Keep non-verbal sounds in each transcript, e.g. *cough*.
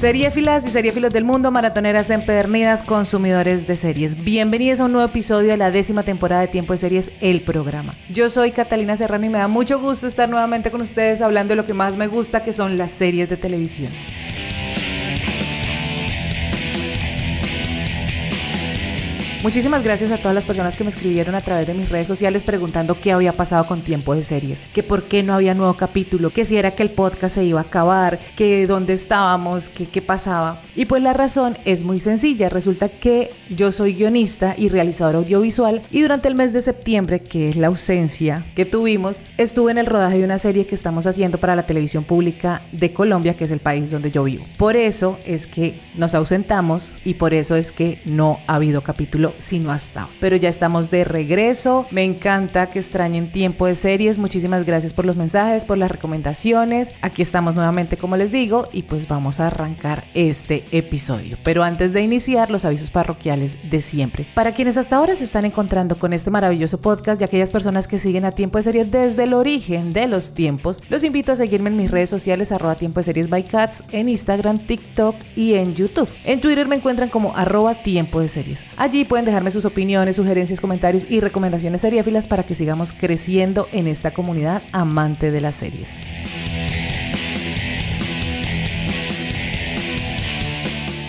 Seriefilas y seriefilos del mundo, maratoneras empedernidas, consumidores de series. Bienvenidos a un nuevo episodio de la décima temporada de Tiempo de Series, el programa. Yo soy Catalina Serrano y me da mucho gusto estar nuevamente con ustedes hablando de lo que más me gusta, que son las series de televisión. Muchísimas gracias a todas las personas que me escribieron a través de mis redes sociales preguntando qué había pasado con tiempo de series, que por qué no había nuevo capítulo, que si era que el podcast se iba a acabar, que dónde estábamos, que qué pasaba. Y pues la razón es muy sencilla, resulta que yo soy guionista y realizador audiovisual y durante el mes de septiembre, que es la ausencia que tuvimos, estuve en el rodaje de una serie que estamos haciendo para la televisión pública de Colombia, que es el país donde yo vivo. Por eso es que nos ausentamos y por eso es que no ha habido capítulo sino hasta hoy. Pero ya estamos de regreso. Me encanta que extrañen tiempo de series. Muchísimas gracias por los mensajes, por las recomendaciones. Aquí estamos nuevamente, como les digo, y pues vamos a arrancar este episodio. Pero antes de iniciar, los avisos parroquiales de siempre. Para quienes hasta ahora se están encontrando con este maravilloso podcast y aquellas personas que siguen a tiempo de series desde el origen de los tiempos, los invito a seguirme en mis redes sociales, arroba tiempo de series by cats, en Instagram, TikTok y en YouTube. En Twitter me encuentran como arroba tiempo de series. Allí pueden dejarme sus opiniones, sugerencias, comentarios y recomendaciones seriéfilas para que sigamos creciendo en esta comunidad amante de las series.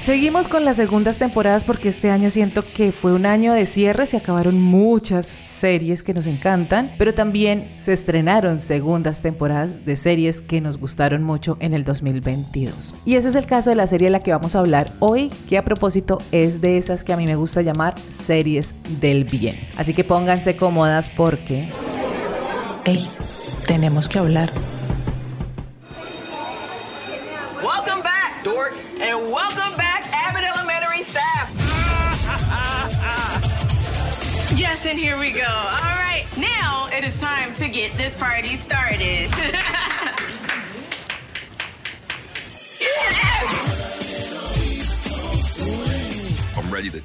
Seguimos con las segundas temporadas porque este año siento que fue un año de cierre, se acabaron muchas series que nos encantan, pero también se estrenaron segundas temporadas de series que nos gustaron mucho en el 2022. Y ese es el caso de la serie de la que vamos a hablar hoy, que a propósito es de esas que a mí me gusta llamar series del bien. Así que pónganse cómodas porque... ¡Hey! Tenemos que hablar. Dorks, and welcome back. Abbott Elementary staff. *laughs* yes, and here we go. All right, now it is time to get this party started. *laughs*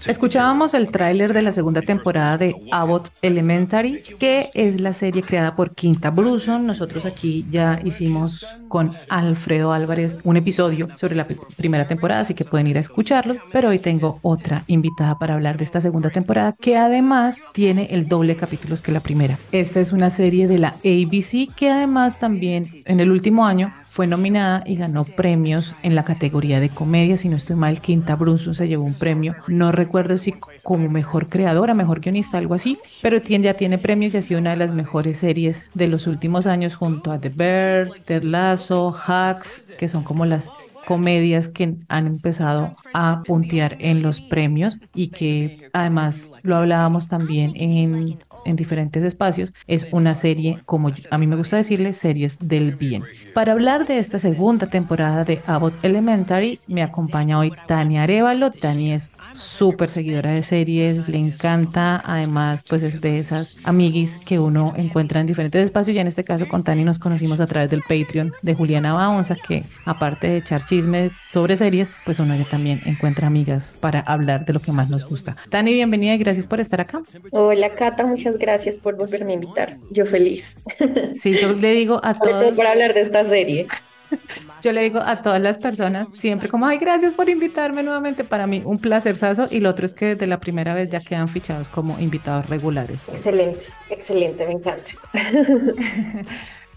Escuchábamos el tráiler de la segunda temporada de Abbott Elementary, que es la serie creada por Quinta Bruson. Nosotros aquí ya hicimos con Alfredo Álvarez un episodio sobre la primera temporada, así que pueden ir a escucharlo. Pero hoy tengo otra invitada para hablar de esta segunda temporada, que además tiene el doble capítulos que la primera. Esta es una serie de la ABC que además también en el último año fue nominada y ganó premios en la categoría de comedia. Si no estoy mal, Quinta Brunson se llevó un premio. No recuerdo si como mejor creadora, mejor guionista, algo así, pero tiene, ya tiene premios y ha sido una de las mejores series de los últimos años junto a The Bear, Ted Lasso, Hacks, que son como las comedias que han empezado a puntear en los premios y que además lo hablábamos también en, en diferentes espacios, es una serie, como a mí me gusta decirle, series del bien. Para hablar de esta segunda temporada de Abbott Elementary, me acompaña hoy Tania Arevalo. Tania es súper seguidora de series, le encanta, además pues es de esas amiguis que uno encuentra en diferentes espacios y en este caso con Tania nos conocimos a través del Patreon de Juliana Baunza, que aparte de echar chismes sobre series, pues uno ya también encuentra amigas para hablar de lo que más nos gusta. Tani, bienvenida y gracias por estar acá. Hola Cata, muchas gracias por volverme a invitar. Yo feliz. Sí, yo le digo a todos. Por hablar de esta serie. *laughs* Yo le digo a todas las personas siempre como, ay, gracias por invitarme nuevamente. Para mí un placerzazo y lo otro es que desde la primera vez ya quedan fichados como invitados regulares. Excelente, excelente, me encanta. *laughs*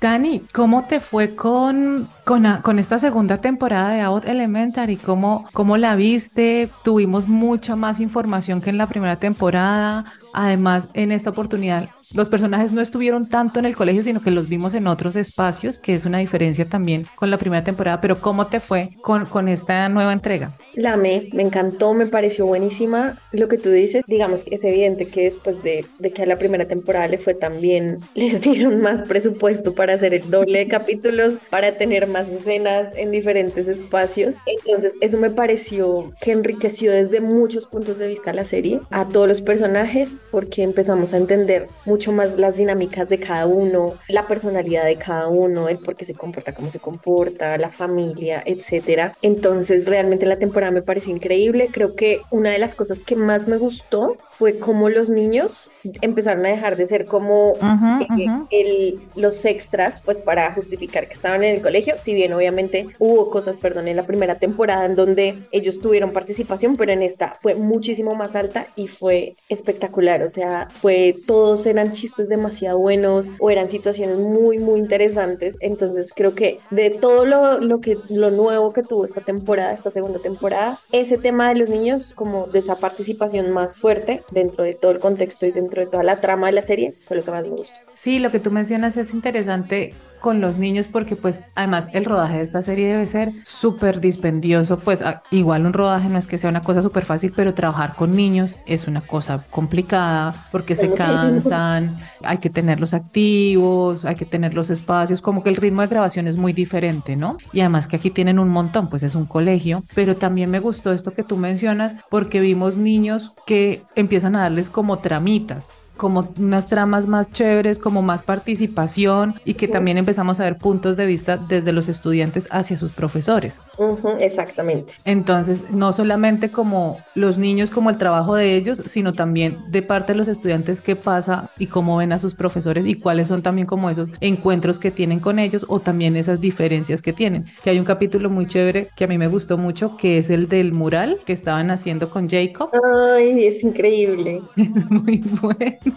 Dani, ¿cómo te fue con, con, esta segunda temporada de Out Elementary? ¿Cómo, ¿Cómo la viste? Tuvimos mucha más información que en la primera temporada. Además, en esta oportunidad, los personajes no estuvieron tanto en el colegio, sino que los vimos en otros espacios, que es una diferencia también con la primera temporada. Pero ¿cómo te fue con, con esta nueva entrega? La amé, me encantó, me pareció buenísima. Lo que tú dices, digamos que es evidente que después de, de que a la primera temporada le fue tan bien, *laughs* les dieron más presupuesto para hacer el doble de capítulos, para tener más escenas en diferentes espacios. Entonces, eso me pareció que enriqueció desde muchos puntos de vista la serie, a todos los personajes porque empezamos a entender mucho más las dinámicas de cada uno, la personalidad de cada uno, el por qué se comporta como se comporta, la familia, etcétera. Entonces, realmente la temporada me pareció increíble. Creo que una de las cosas que más me gustó fue como los niños empezaron a dejar de ser como eh, El, los extras, pues para justificar que estaban en el colegio, si bien obviamente hubo cosas, perdón, en la primera temporada en donde ellos tuvieron participación, pero en esta fue muchísimo más alta y fue espectacular, o sea, fue, todos eran chistes demasiado buenos o eran situaciones muy, muy interesantes, entonces creo que de todo lo, lo que, lo nuevo que tuvo esta temporada, esta segunda temporada, ese tema de los niños, como de esa participación más fuerte, dentro de todo el contexto y dentro de toda la trama de la serie, fue lo que más me gustó. Sí, lo que tú mencionas es interesante con los niños porque pues además el rodaje de esta serie debe ser súper dispendioso, pues igual un rodaje no es que sea una cosa súper fácil, pero trabajar con niños es una cosa complicada porque se cansan, hay que tenerlos activos, hay que tener los espacios, como que el ritmo de grabación es muy diferente, ¿no? Y además que aquí tienen un montón, pues es un colegio, pero también me gustó esto que tú mencionas porque vimos niños que empiezan a darles como tramitas como unas tramas más chéveres, como más participación y que también empezamos a ver puntos de vista desde los estudiantes hacia sus profesores. exactamente. Entonces, no solamente como los niños, como el trabajo de ellos, sino también de parte de los estudiantes qué pasa y cómo ven a sus profesores y cuáles son también como esos encuentros que tienen con ellos o también esas diferencias que tienen. Que hay un capítulo muy chévere que a mí me gustó mucho, que es el del mural que estaban haciendo con Jacob. Ay, es increíble. *laughs* Es muy bueno.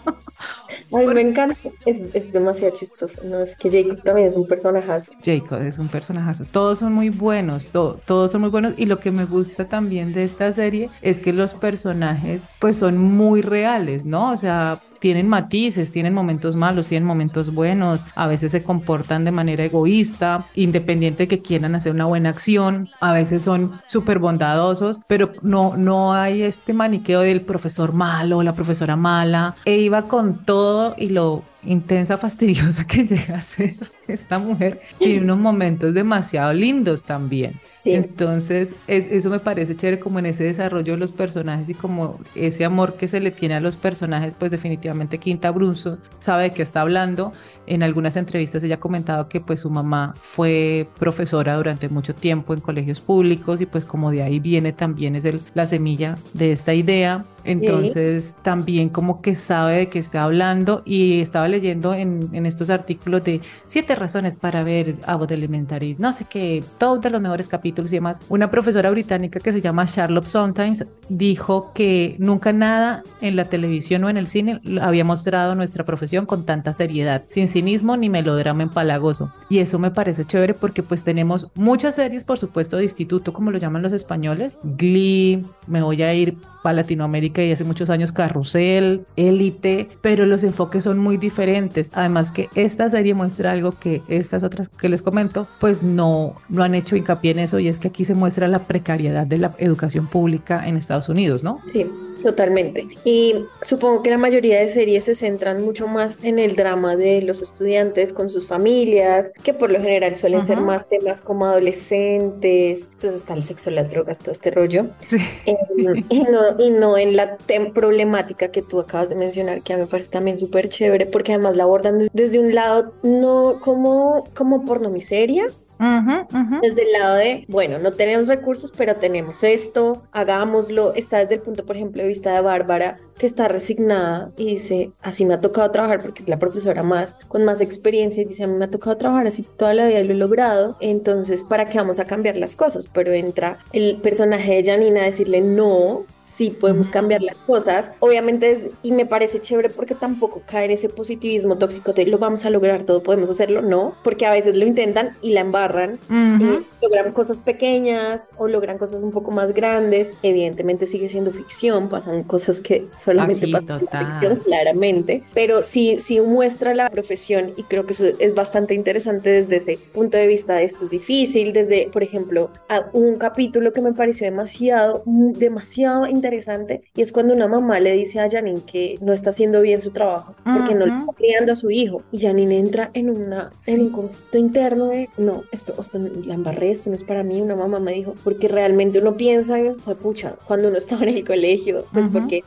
A mí me encanta, es, demasiado chistoso, ¿no? Es que Jacob también es un personajazo. Jacob es un personajazo, todos son muy buenos, todos son muy buenos y lo que me gusta también de esta serie es que los personajes pues son muy reales, ¿no? O sea, tienen matices, tienen momentos malos, tienen momentos buenos, a veces se comportan de manera egoísta, independiente de que quieran hacer una buena acción, a veces son súper bondadosos, pero no, no hay este maniqueo del profesor malo, la profesora mala, e iba con todo y lo intensa, fastidiosa que *laughs* llega a ser esta mujer, tiene unos momentos demasiado lindos también. Entonces, eso me parece chévere como en ese desarrollo de los personajes y como ese amor que se le tiene a los personajes, pues definitivamente Quinta Brunson sabe de qué está hablando en algunas entrevistas ella ha comentado que pues su mamá fue profesora durante mucho tiempo en colegios públicos y pues como de ahí viene también es el, la semilla de esta idea. Entonces también como que sabe de qué está hablando y estaba leyendo en, en estos artículos de siete razones para ver Abbott Elementary, no sé qué, todos de los mejores capítulos y demás. Una profesora británica que se llama Charlotte Sometimes dijo que nunca nada en la televisión o en el cine había mostrado nuestra profesión con tanta seriedad, sin cinismo ni melodrama empalagoso. Y eso me parece chévere porque pues tenemos muchas series, por supuesto, de instituto, como lo llaman los españoles. Glee, me voy a ir para Latinoamérica y hace muchos años Carrusel, Élite, pero los enfoques son muy diferentes. Además que esta serie muestra algo que estas otras que les comento, pues no, no han hecho hincapié en eso y es que aquí se muestra la precariedad de la educación pública en Estados Unidos, ¿no? Sí. Totalmente. Y supongo que la mayoría de series se centran mucho más en el drama de los estudiantes con sus familias, que por lo general suelen ser más temas como adolescentes, entonces está el sexo, las drogas, todo este rollo. Sí. Em, y, no, y no en la problemática que tú acabas de mencionar, que a mí me parece también súper chévere, porque además la abordan desde un lado no como, como pornomiseria, desde el lado de, bueno, no tenemos recursos, pero tenemos esto, hagámoslo. Está desde el punto, por ejemplo, de vista de Bárbara, que está resignada y dice, así me ha tocado trabajar porque es la profesora más, con más experiencia y dice, a mí me ha tocado trabajar así toda la vida y lo he logrado. Entonces, ¿para qué vamos a cambiar las cosas? Pero entra el personaje de Janina a decirle, no, sí podemos cambiar las cosas. Obviamente, y me parece chévere porque tampoco cae en ese positivismo tóxico de lo vamos a lograr todo, podemos hacerlo, no, porque a veces lo intentan y la embarran, y logran cosas pequeñas o logran cosas un poco más grandes. Evidentemente sigue siendo ficción, pasan cosas que solamente pasan en la ficción, claramente, pero sí, sí muestra la profesión y creo que eso es bastante interesante desde ese punto de vista de esto es difícil, desde, por ejemplo, un capítulo que me pareció demasiado, demasiado interesante y es cuando una mamá le dice a Janine que no está haciendo bien su trabajo porque no le está criando a su hijo y Janine entra en, una, en un conflicto interno de no, esto, esto la embarré, esto no es para mí. Una mamá me dijo, porque realmente uno piensa, fue pucha, cuando uno estaba en el colegio, pues porque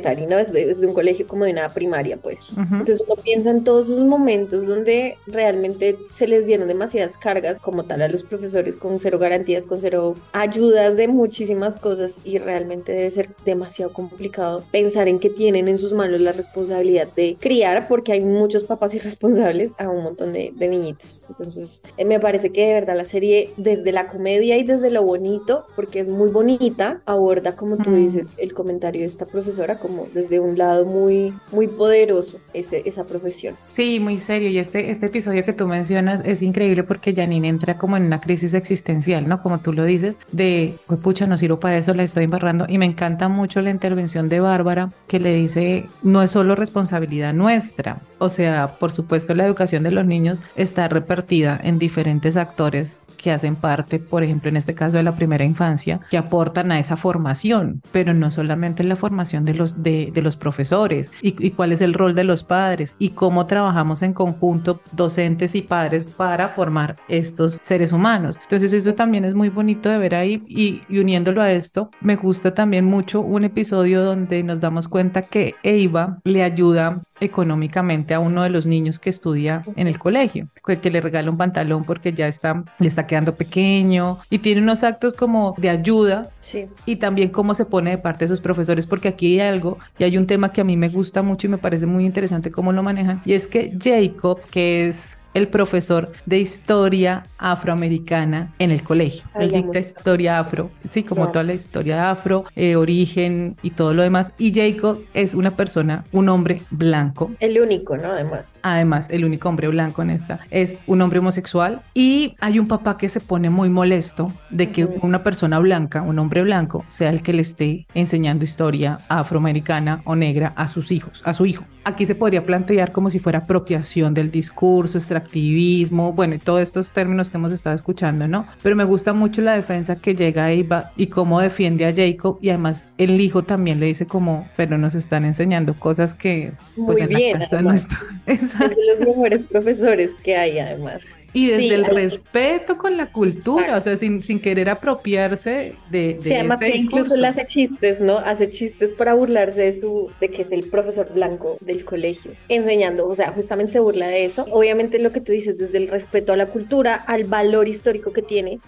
elementary, ¿no? Es de, un colegio como de una primaria, pues. Entonces uno piensa en todos esos momentos donde realmente se les dieron demasiadas cargas como tal a los profesores con cero garantías, con cero ayudas de muchísimas cosas y realmente debe ser demasiado complicado pensar en que tienen en sus manos la responsabilidad de criar porque hay muchos papás irresponsables a un montón de, niñitos. Entonces eh, me parece que de verdad la serie desde la comedia y desde lo bonito, porque es muy bonita, aborda como tú dices el comentario de esta profesora como desde un lado muy, muy poderoso ese, esa profesión. Sí, muy serio y este, este episodio que tú mencionas es increíble porque Janine entra como en una crisis existencial, ¿no? Como tú lo dices, de, pues pucha, no sirvo para eso, la estoy embarrando. Y me encanta mucho la intervención de Bárbara que le dice, no es solo responsabilidad nuestra. O sea, por supuesto, la educación de los niños está repartida en diferentes actores que hacen parte, por ejemplo, en este caso de la primera infancia, que aportan a esa formación, pero no solamente la formación de los, de, los profesores y, y, cuál es el rol de los padres y cómo trabajamos en conjunto docentes y padres para formar estos seres humanos. Entonces eso también es muy bonito de ver ahí y, y uniéndolo a esto, me gusta también mucho un episodio donde nos damos cuenta que Eva le ayuda económicamente a uno de los niños que estudia en el colegio, que, le regala un pantalón porque ya está, le está quedando pequeño y tiene unos actos como de ayuda sí. y también cómo se pone de parte de sus profesores, porque aquí hay algo y hay un tema que a mí me gusta mucho y me parece muy interesante cómo lo manejan y es que Jacob, que es el profesor de historia afroamericana en el colegio. Él dicta historia afro, sí, como toda la historia afro, eh, origen y todo lo demás. Y Jacob es una persona, un hombre blanco. El único, ¿no? Además. Además, el único hombre blanco en esta. Es un hombre homosexual y hay un papá que se pone muy molesto de que una persona blanca, un hombre blanco, sea el que le esté enseñando historia afroamericana o negra a sus hijos, a su hijo. Aquí se podría plantear como si fuera apropiación del discurso, extractivismo, bueno, y todos estos términos que hemos estado escuchando, ¿no? Pero me gusta mucho la defensa que llega a Eva y cómo defiende a Jacob y además el hijo también le dice como, pero nos están enseñando cosas que pues Muy bien, *laughs* Es de los mejores profesores que hay además. Y desde el respeto con la cultura, o sea, sin, sin, querer apropiarse de, de sí, además que incluso le hace chistes, ¿no? Hace chistes para burlarse de su, de que es el profesor blanco del colegio, enseñando, o sea, justamente se burla de eso. Obviamente lo que tú dices, desde el respeto a la cultura, al valor histórico que tiene,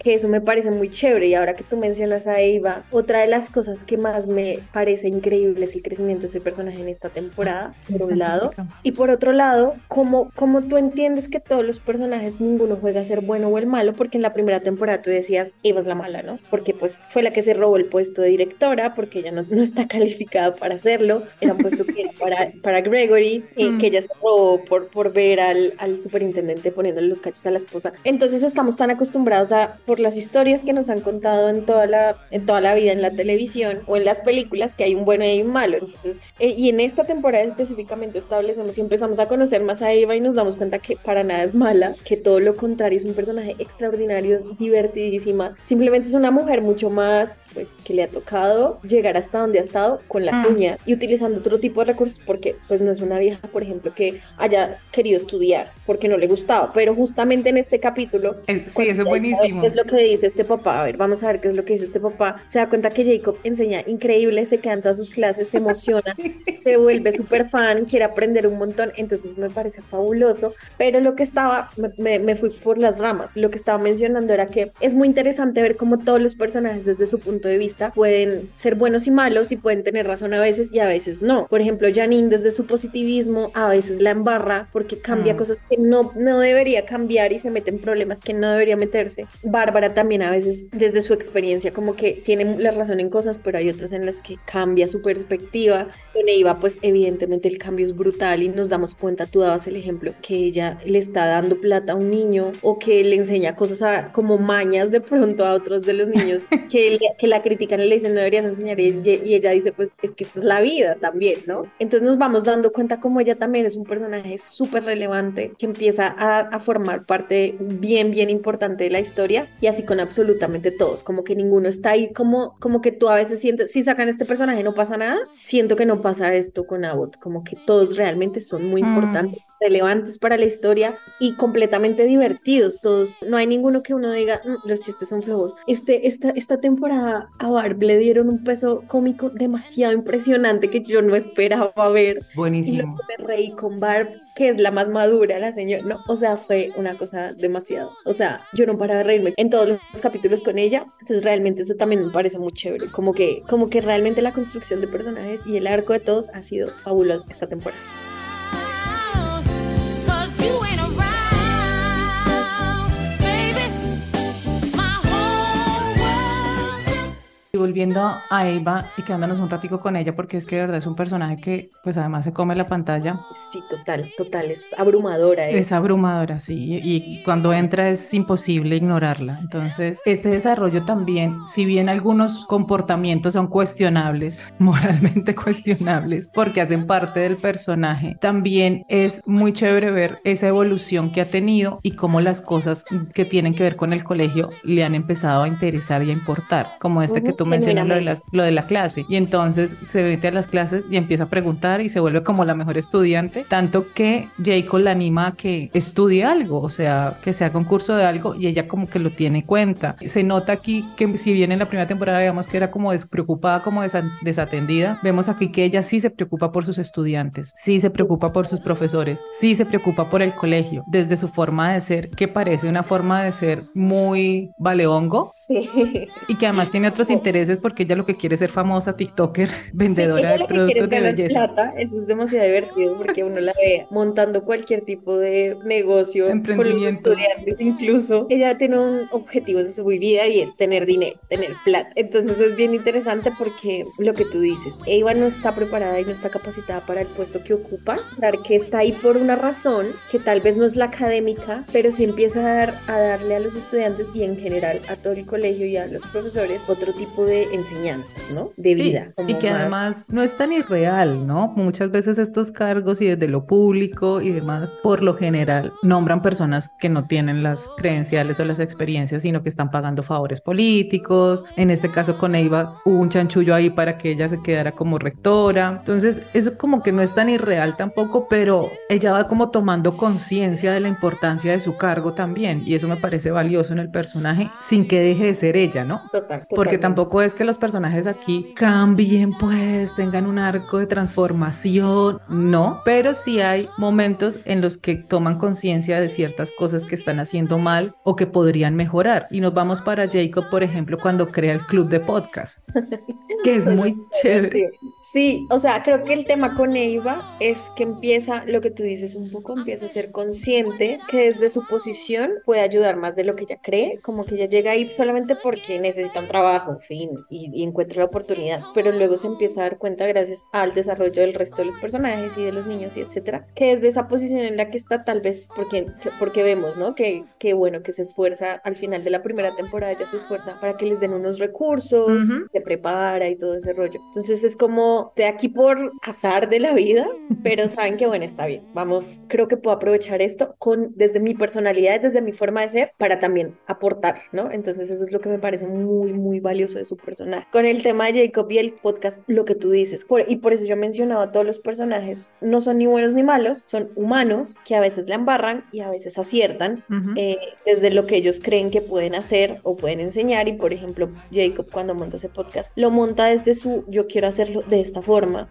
que eso me parece muy chévere. Y ahora que tú mencionas a Eva, otra de las cosas que más me parece increíble es el crecimiento de ese personaje en esta temporada, por un lado. Y por otro lado, como, como tú entiendes que todos los personajes ninguno juega a ser bueno o el malo, porque en la primera temporada tú decías, Eva es la mala, ¿no? Porque pues fue la que se robó el puesto de directora, porque ella no, no está *laughs* calificada para hacerlo, era un puesto que era para, para Gregory, y mm. que ella se robó por, por ver al, al superintendente poniéndole los cachos a la esposa. Entonces estamos tan acostumbrados a, por las historias que nos han contado en toda la, en toda la vida en la televisión o en las películas, que hay un bueno y hay un malo. Entonces, eh, y en esta temporada específicamente establecemos y empezamos a conocer más a Eva y nos damos cuenta que para nada es mala que todo lo contrario, es un personaje extraordinario, divertidísima. Simplemente es una mujer mucho más, pues, que le ha tocado llegar hasta donde ha estado con las mm. uñas y utilizando otro tipo de recursos porque, pues, no es una vieja, por ejemplo, que haya querido estudiar porque no le gustaba, pero justamente en este capítulo... Sí, eso es buenísimo. ¿Qué es lo que dice este papá? A ver, vamos a ver qué es lo que dice este papá. Se da cuenta que Jacob enseña increíble, se queda en todas sus clases, se emociona, *laughs* se vuelve súper fan, quiere aprender un montón, entonces me parece fabuloso, pero lo que estaba me, fui por las ramas. Lo que estaba mencionando era que es muy interesante ver cómo todos los personajes desde su punto de vista pueden ser buenos y malos y pueden tener razón a veces y a veces no. Por ejemplo, Janine desde su positivismo a veces la embarra porque cambia mm. cosas que no, no debería cambiar y se mete en problemas que no debería meterse. Bárbara también a veces desde su experiencia como que tiene la razón en cosas, pero hay otras en las que cambia su perspectiva. Con Eva pues evidentemente el cambio es brutal y nos damos cuenta, tú dabas el ejemplo, que ella le está dando plata a un niño o que le enseña cosas a, como mañas de pronto a otros de los niños *laughs* que, que la critican y le dicen no deberías enseñar y, y ella dice pues es que esta es la vida también, ¿no? Entonces nos vamos dando cuenta como ella también es un personaje súper relevante que empieza a, a formar parte bien, bien importante de la historia y así con absolutamente todos, como que ninguno está ahí, como, como que tú a veces sientes, si sacan este personaje no pasa nada, siento que no pasa esto con Abbott, como que todos realmente son muy Mm. importantes, relevantes para la historia y completamente divertidos todos, no hay ninguno que uno diga, "Mm, los chistes son flojos. Este, esta, esta temporada a Barb le dieron un peso cómico demasiado impresionante que yo no esperaba ver. Y Buenísimo. que me reí con Barb, que es la más madura, la señora, no, o sea, fue una cosa demasiado, o sea, yo no paraba de reírme en todos los capítulos con ella, entonces realmente eso también me parece muy chévere, como que, como que realmente la construcción de personajes y el arco de todos ha sido fabuloso esta temporada. Volviendo a Eva y quedándonos un ratico con ella, porque es que de verdad es un personaje que, pues además se come la pantalla. Sí, total, total, es abrumadora. Es abrumadora, sí, y, cuando entra es imposible ignorarla. Entonces, este desarrollo también, si bien algunos comportamientos son cuestionables, *laughs* moralmente cuestionables, porque hacen parte del personaje, también es muy chévere ver esa evolución que ha tenido y cómo las cosas que tienen que ver con el colegio le han empezado a interesar y a importar, como este que tú mencionas, lo de, las, lo de la clase. Y entonces se mete a las clases y empieza a preguntar y se vuelve como la mejor estudiante, tanto que Jacob la anima a que estudie algo, o sea, que sea concurso de algo y ella como que lo tiene en cuenta. Se nota aquí que si bien en la primera temporada veíamos que era como despreocupada, como desa- desatendida, vemos aquí que ella sí se preocupa por sus estudiantes, sí se preocupa por sus profesores, sí se preocupa por el colegio, desde su forma de ser, que parece una forma de ser muy valeongo, Sí. y que además tiene otros intereses porque ella lo que quiere es ser famosa TikToker, *laughs* vendedora ella de productos de belleza. plata, eso es demasiado divertido porque uno la ve montando cualquier tipo de negocio con los Emprendimiento. estudiantes incluso. Ella tiene un objetivo de su vida y es tener dinero, tener plata. Entonces es bien interesante porque lo que tú dices, Eva no está preparada y no está capacitada para el puesto que ocupa, claro que está ahí por una razón que tal vez no es la académica, pero sí empieza a, dar, a darle a los estudiantes y en general a todo el colegio y a los profesores otro tipo de enseñanzas, ¿no? De Sí, vida. y que más- además no es tan irreal, ¿no? Muchas veces estos cargos y desde lo público y demás, por lo general, nombran personas que no tienen las credenciales o las experiencias, sino que están pagando favores políticos. En este caso con Eva hubo un chanchullo ahí para que ella se quedara como rectora. Entonces, eso como que no es tan irreal tampoco, pero ella va como tomando conciencia de la importancia de su cargo también, y eso me parece valioso en el personaje, sin que deje de ser ella, ¿no? Total, Porque tampoco es que los personajes aquí cambien, pues tengan un arco de transformación, no, pero sí hay momentos en los que toman conciencia de ciertas cosas que están haciendo mal o que podrían mejorar. Y nos vamos para Jacob, por ejemplo, cuando crea el club de podcast, que es *laughs* muy chévere. Sí, o sea, creo que el tema con Eva es que empieza, lo que tú dices un poco, empieza a ser consciente que desde su posición puede ayudar más de lo que ella cree, como que ella llega ahí solamente porque necesita un trabajo, fin, y, y encuentra la oportunidad, pero luego se empieza a dar cuenta gracias al desarrollo del resto de los personajes y de los niños y etcétera, que desde esa posición en la que está tal vez, porque, porque vemos, ¿no? Que, que bueno, que se esfuerza al final de la primera temporada, ya se esfuerza para que les den unos recursos, Ujú. se prepara y todo ese rollo. Entonces es como, de aquí por azar de la vida, pero saben que bueno, está bien. Vamos, creo que puedo aprovechar esto con, desde mi personalidad, desde mi forma de ser, para también aportar, ¿no? Entonces eso es lo que me parece muy, muy valioso de su personaje. Con el tema de Jacob y el podcast, lo que tú dices, por- y por eso yo mencionaba a todos los personajes, no son ni buenos ni malos, son humanos que a veces la embarran y a veces aciertan, eh, desde lo que ellos creen que pueden hacer o pueden enseñar. Y por ejemplo Jacob cuando monta ese podcast lo monta desde su yo quiero hacerlo de esta forma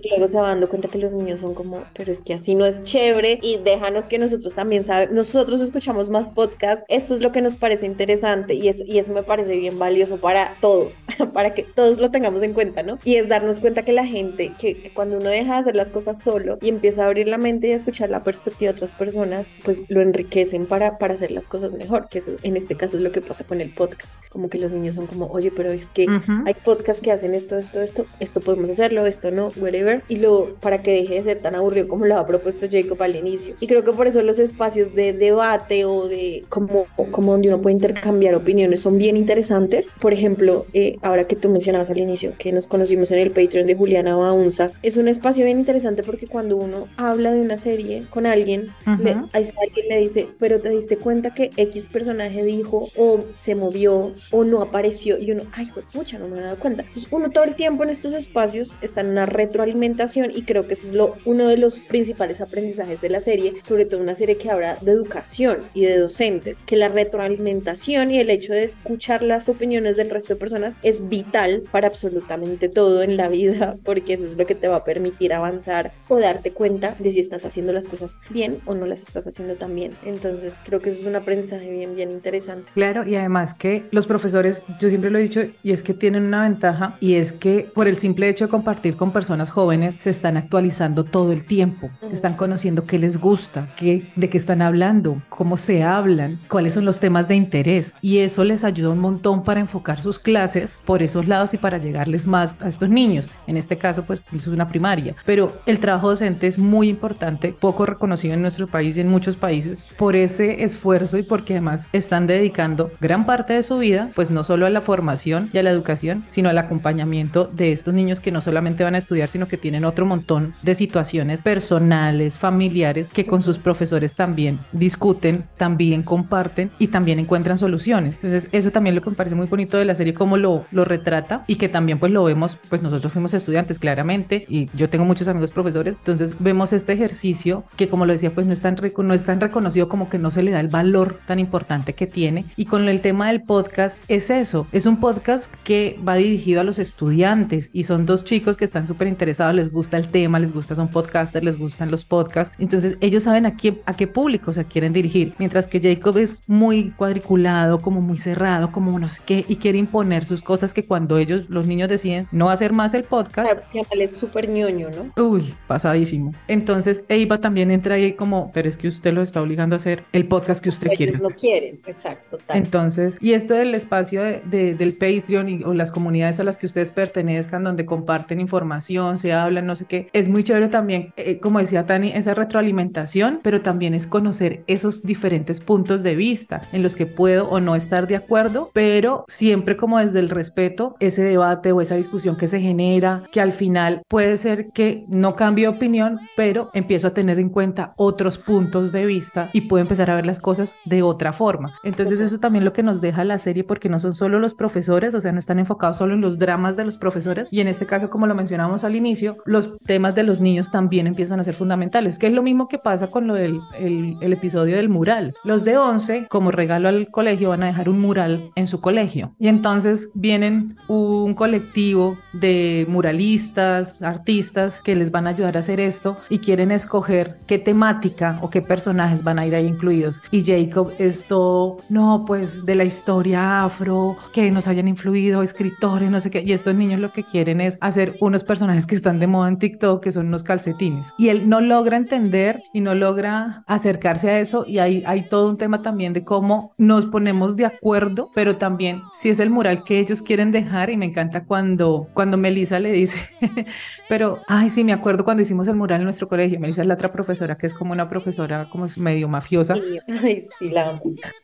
y luego se va dando cuenta que los niños son como pero es que así no es chévere y déjanos que nosotros también sabemos nosotros escuchamos más podcasts. Esto es lo que nos parece interesante y eso, y eso me parece bien valioso para todos todos, *laughs* para que todos lo tengamos en cuenta, ¿no? Y es darnos cuenta que la gente, que, que cuando uno deja de hacer las cosas solo y empieza a abrir la mente y a escuchar la perspectiva de otras personas, pues lo enriquecen para, para hacer las cosas mejor, que eso, en este caso es lo que pasa con el podcast, como que los niños son como, oye, pero es que hay podcasts que hacen esto, esto, esto, esto podemos hacerlo, esto no, whatever, y luego para que deje de ser tan aburrido como lo ha propuesto Jacob al inicio. Y creo que por eso los espacios de debate o de como, como donde uno puede intercambiar opiniones son bien interesantes. Por ejemplo, eh, ahora que tú mencionabas al inicio que nos conocimos en el Patreon de Juliana Baunza, es un espacio bien interesante porque cuando uno habla de una serie con alguien, Ujú. le, a alguien le dice, pero te diste cuenta que X personaje dijo o se movió o no apareció y uno, ay, mucha, no me había dado cuenta. Entonces uno todo el tiempo en estos espacios está en una retroalimentación y creo que eso es lo, uno de los principales aprendizajes de la serie, sobre todo una serie que habla de educación y de docentes, que la retroalimentación y el hecho de escuchar las opiniones del resto de personas es vital para absolutamente todo en la vida, porque eso es lo que te va a permitir avanzar o darte cuenta de si estás haciendo las cosas bien o no las estás haciendo tan bien. Entonces creo que eso es un aprendizaje bien, bien interesante. Claro, y además que los profesores, yo siempre lo he dicho, y es que tienen una ventaja, y es que por el simple hecho de compartir con personas jóvenes, se están actualizando todo el tiempo, Ujú. están conociendo qué les gusta, qué, de qué están hablando, cómo se hablan, cuáles son los temas de interés, y eso les ayuda un montón para enfocar sus clases por esos lados y para llegarles más a estos niños. En este caso, pues eso es una primaria, pero el trabajo docente es muy importante, poco reconocido en nuestro país y en muchos países, por ese esfuerzo y porque además están dedicando gran parte de su vida, pues no solo a la formación y a la educación, sino al acompañamiento de estos niños que no solamente van a estudiar, sino que tienen otro montón de situaciones personales, familiares, que con sus profesores también discuten, también comparten y también encuentran soluciones. Entonces, eso también lo que me parece muy bonito de la serie, cómo lo, lo retrata y que también pues lo vemos, pues nosotros fuimos estudiantes claramente y yo tengo muchos amigos profesores, entonces vemos este ejercicio que como lo decía, pues no es tan, no es tan reconocido como que no se le da el valor tan importante que tiene. Y con el tema del podcast es eso, es un podcast que va dirigido a los estudiantes y son dos chicos que están súper interesados, les gusta el tema, les gusta, son podcasters, les gustan los podcasts, entonces ellos saben a qué, a qué público se quieren dirigir, mientras que Jacob es muy cuadriculado, como muy cerrado, como no sé qué, y quiere imponer sus cosas que cuando ellos, los niños deciden no hacer más el podcast, Claro, es súper ñoño, ¿no? Uy, pasadísimo. Entonces Eva también entra ahí como, pero es que usted lo está obligando a hacer el podcast que usted quiere. Ellos no quieren, exacto. tal. Entonces, y esto del espacio de- de- del Patreon y, o las comunidades a las que ustedes pertenezcan, donde comparten información, se hablan, no sé qué, es muy chévere también, eh, como decía Tani, esa retroalimentación, pero también es conocer esos diferentes puntos de vista en los que puedo o no estar de acuerdo, pero siempre como desde el respeto, ese debate o esa discusión que se genera, que al final puede ser que no cambie opinión, pero empiezo a tener en cuenta otros puntos de vista y puedo empezar a ver las cosas de otra forma. Entonces eso también lo que nos deja la serie porque no son solo los profesores, o sea, no están enfocados solo en los dramas de los profesores y en este caso, como lo mencionamos al inicio, los temas de los niños también empiezan a ser fundamentales, que es lo mismo que pasa con lo del el, el episodio del mural. Los de 11, como regalo al colegio, van a dejar un mural en su colegio y entonces vienen un colectivo de muralistas, artistas que les van a ayudar a hacer esto y quieren escoger qué temática o qué personajes van a ir ahí incluidos. Y Jacob es todo, no, pues de la historia afro, que nos hayan influido escritores, no sé qué. Y estos niños lo que quieren es hacer unos personajes que están de moda en TikTok, que son unos calcetines. Y él no logra entender y no logra acercarse a eso. Y hay, hay todo un tema también de cómo nos ponemos de acuerdo, pero también si es el mural que ellos quieren dejar. Y me encanta cuando, cuando Melissa le dice, *laughs* pero, ay, sí, me acuerdo cuando hicimos el mural en nuestro colegio. Melissa es la otra profesora, que es como una profesora como medio mafiosa. Y- Ay, sí, la.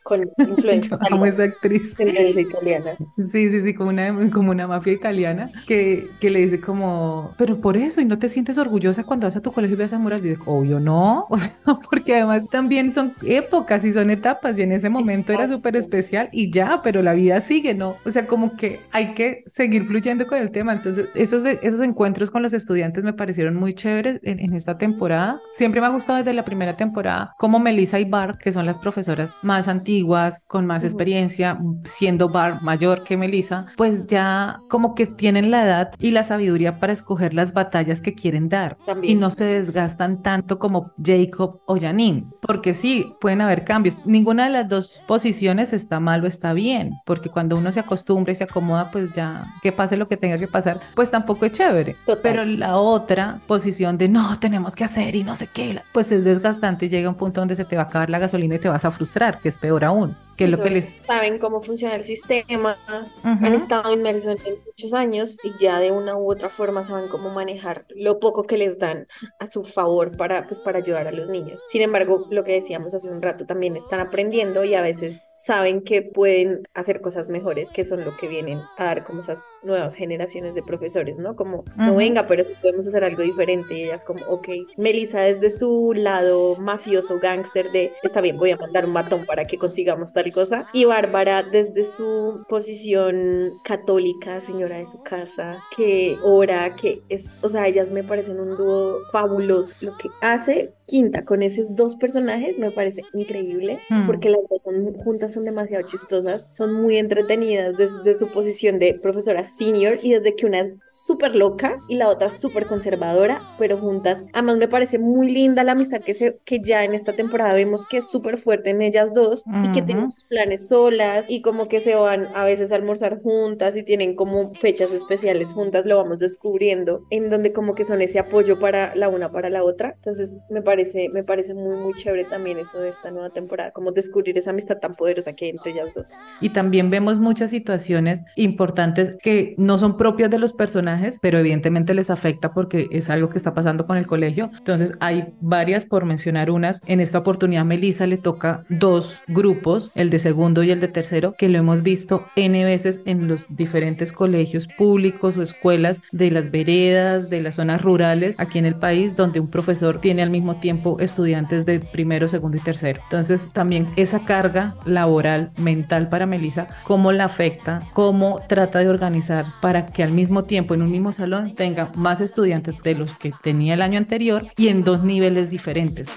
Con *laughs* influencia amo esa actriz. italiana. Sí, sí, sí, como una, como una mafia italiana que, que le dice como, pero por eso, y no te sientes orgullosa cuando vas a tu colegio y ves a mural. Y obvio no, *laughs* o sea, porque además también son épocas y son etapas, y en ese momento era Exacto. súper especial y ya, pero la vida sigue, ¿no? O sea, como que hay que seguir fluyendo con el tema. Entonces, esos, de, esos encuentros con los estudiantes me parecieron muy chéveres en, en esta temporada. Siempre me ha gustado desde la primera temporada como Melissa y Bar, que son las profesoras más antiguas, con más experiencia, siendo Bar mayor que Melissa, pues ya como que tienen la edad y la sabiduría para escoger las batallas que quieren dar y También. no se desgastan tanto como Jacob o Janine, porque sí, pueden haber cambios. Ninguna de las dos posiciones está mal o está bien, porque cuando uno se acostumbra acostumbra y se acomoda, pues ya que pase lo que tenga que pasar, pues tampoco es chévere. Total. Pero la otra posición de no, tenemos que hacer y no sé qué, pues es desgastante y llega un punto donde se te va a acabar la gasolina y te vas a frustrar, que es peor aún, que Sí, es lo que les... saben cómo funciona el sistema, Ujú. han estado inmersos en muchos años y ya de una u otra forma saben cómo manejar lo poco que les dan a su favor para, pues, para ayudar a los niños. Sin embargo, lo que decíamos hace un rato, también están aprendiendo y a veces saben que pueden hacer cosas mejores, que son lo que vienen a dar como esas nuevas generaciones de profesores, ¿no? Como, no Ujú. venga, pero podemos hacer algo diferente y ellas como, ok, Melissa desde su lado mafioso, gángster de, está bien, voy a mandar un matón para que consigamos tal cosa. Y Bárbara desde su posición católica, señora de su casa, que ora, que es, o sea, ellas me parecen un dúo fabuloso. Lo que hace Quinta con esos dos personajes me parece increíble, Mm. porque las dos son juntas, son demasiado chistosas, son muy entretenidas desde su posición de profesora senior y desde que una es súper loca y la otra súper conservadora, pero juntas. Además me parece muy linda la amistad que, se, que ya en esta temporada vemos que es súper fuerte en ellas dos y que tienen sus planes solas y como que se van a veces a almorzar juntas y tienen como fechas especiales juntas, lo vamos descubriendo, en donde como que son ese apoyo para la una para la otra. Entonces me parece, me parece muy, muy chévere también eso de esta nueva temporada, como descubrir esa amistad tan poderosa que hay entre ellas dos. Y también vemos muchas situaciones importantes que no son propias de los personajes, pero evidentemente les afecta porque es algo que está pasando con el colegio. Entonces hay varias, por mencionar unas. En esta oportunidad, Melissa le toca dos grupos, el de segundo y el de tercero, que lo hemos visto N veces en los diferentes colegios públicos o escuelas de las veredas, de las zonas rurales aquí en el país, donde un profesor tiene al mismo tiempo estudiantes de primero, segundo y tercero. Entonces también esa carga laboral, mental para Melissa, cómo la afecta, cómo trata de organizar para que al mismo tiempo en un mismo salón tenga más estudiantes de los que tenía el año anterior y en dos niveles diferentes.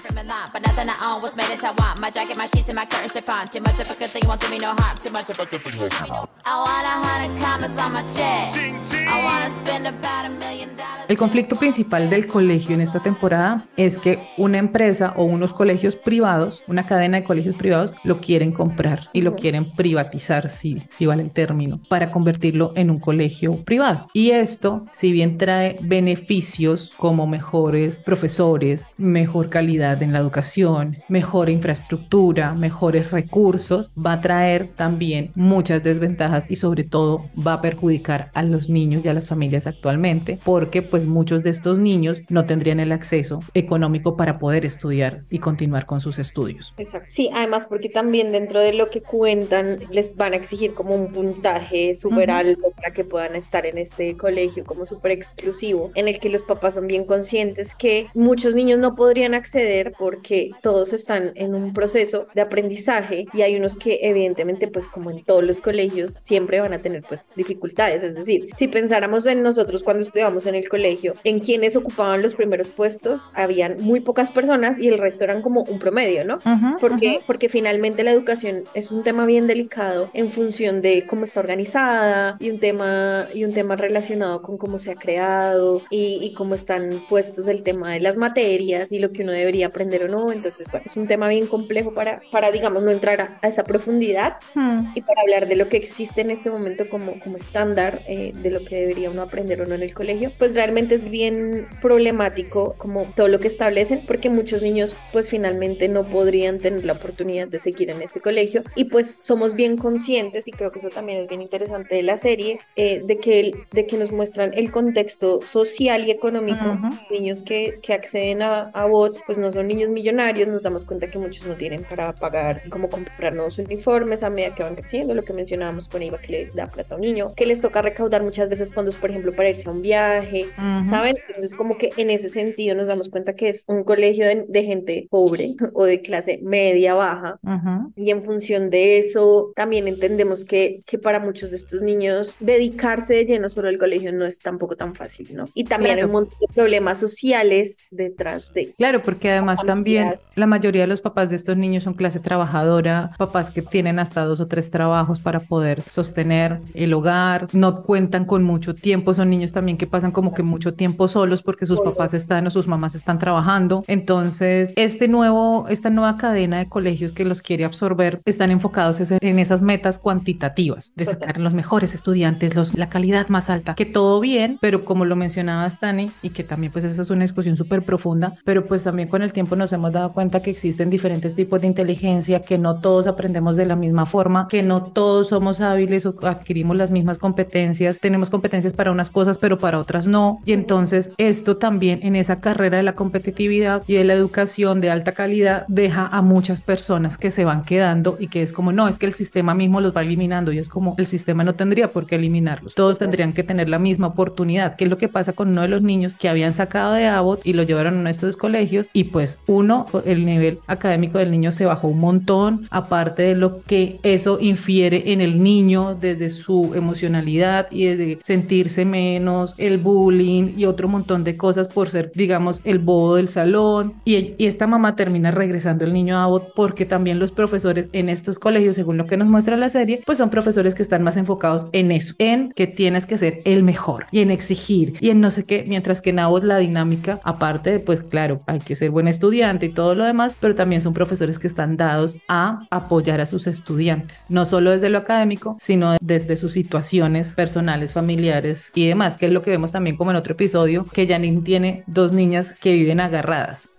El conflicto principal del colegio en esta temporada es que una empresa o unos colegios privados, una cadena de colegios privados, lo quieren comprar y lo quieren privatizar, si, si vale el término, para convertirlo en un colegio privado. Y esto, si bien trae beneficios como mejores profesores, mejor calidad en la educación, mejor infraestructura, mejores recursos, va a traer también muchas desventajas y sobre todo va a perjudicar a los niños y a las familias actualmente, porque pues muchos de estos niños no tendrían el acceso económico para poder estudiar y continuar con sus estudios. Exacto. Sí, además porque también dentro de lo que cuentan les van a exigir como un puntaje súper alto para que puedan estar en este colegio como súper exclusivo, en el que los papás son bien conscientes que muchos niños no podrían acceder porque todos están en un proceso de aprendizaje y hay unos que evidentemente pues como en todos los colegios siempre van a tener pues dificultades, es decir, si pensáramos en nosotros cuando estudiamos en el colegio, en quienes ocupaban los primeros puestos, habían muy pocas personas y el resto eran como un promedio, ¿no? Ujú, Porque, ujú. porque finalmente la educación es un tema bien delicado en función de cómo está organizada y un tema, y un tema relacionado con cómo se ha creado y, y cómo están puestos el tema de las materias y lo que uno debería aprender o no. Entonces, bueno, es un tema bien complejo para, para digamos, no entrar a, a esa profundidad Hmm. y para hablar de lo que existe en este momento como, como estándar eh, de lo que debería uno aprender o no en el colegio, pues realmente es bien problemático como todo lo que establecen, porque muchos niños pues finalmente no podrían tener la oportunidad de seguir en este colegio y pues somos bien conscientes y creo que eso también es bien interesante de la serie, eh, de, que el- de que nos muestran el contexto social y económico, Ujú. niños que, que acceden a, a bots pues no son niños millonarios, nos damos cuenta que muchos no tienen para pagar como comprar nuevos uniformes a medida que van creciendo, lo que mencionábamos con Iva que le da plata a un niño, que les toca recaudar muchas veces fondos, por ejemplo, para irse a un viaje, Ujú. ¿saben? Entonces como que en ese sentido nos damos cuenta que es un colegio de, de gente pobre *laughs* o de clase media baja Ujú. y en función de eso, también entendemos que, que para muchos de estos niños dedicarse de lleno solo al colegio no es tampoco tan fácil, ¿no? Y también hay Claro. un montón de problemas sociales detrás de... Claro, porque además también la mayoría de los papás de estos niños son clase trabajadora, papás que tienen hasta dos o tres trabajos para poder sostener el hogar, no cuentan con mucho tiempo, son niños también que pasan como que mucho tiempo solos porque sus papás están o sus mamás están trabajando. Entonces, este nuevo, esta nueva cadena de colegios que los quiere absorber están enfocados en esas metas cuantitativas de sacar los mejores estudiantes, los, la calidad más alta, que todo bien, pero como lo mencionaba Stani y que también pues esa es una discusión súper profunda, pero pues también con el tiempo nos hemos dado cuenta que existen diferentes tipos de inteligencia, que no todos aprendemos de la misma forma, que no todos somos hábiles o adquirimos las mismas competencias, tenemos competencias para unas cosas, pero para otras no. Y entonces esto también en esa carrera de la competitividad y de la educación de alta calidad deja a muchas personas que se van quedando y que es como, no, es que el sistema mismo los va eliminando y es como el sistema no tendría por qué eliminarlos. Todos tendrían que tener la misma oportunidad, que es lo que pasa con uno de los niños que habían sacado de Abbott y lo llevaron a estos colegios y pues uno, el nivel académico del niño se bajó un montón, aparte de lo que eso infiere en el niño desde su emocionalidad y desde sentirse menos, el bullying y otro montón de cosas por ser, digamos, el bobo del salón. Y, esta mamá termina regresando el niño a Abbott porque también los profesores en estos colegios, según lo que nos muestra la serie, pues son profesores que están más enfocados en eso, en que tienes que ser el mejor y en exigir y en no sé qué, mientras que en Abbott la dinámica, aparte de, pues claro, hay que ser buen estudiante y todo lo demás, pero también son profesores que están dados a apoyar a sus estudiantes, no solo desde lo académico, sino desde sus situaciones personales, familiares y demás, que es lo que vemos también como en otro episodio, que Janine tiene dos niñas que viven agarradas.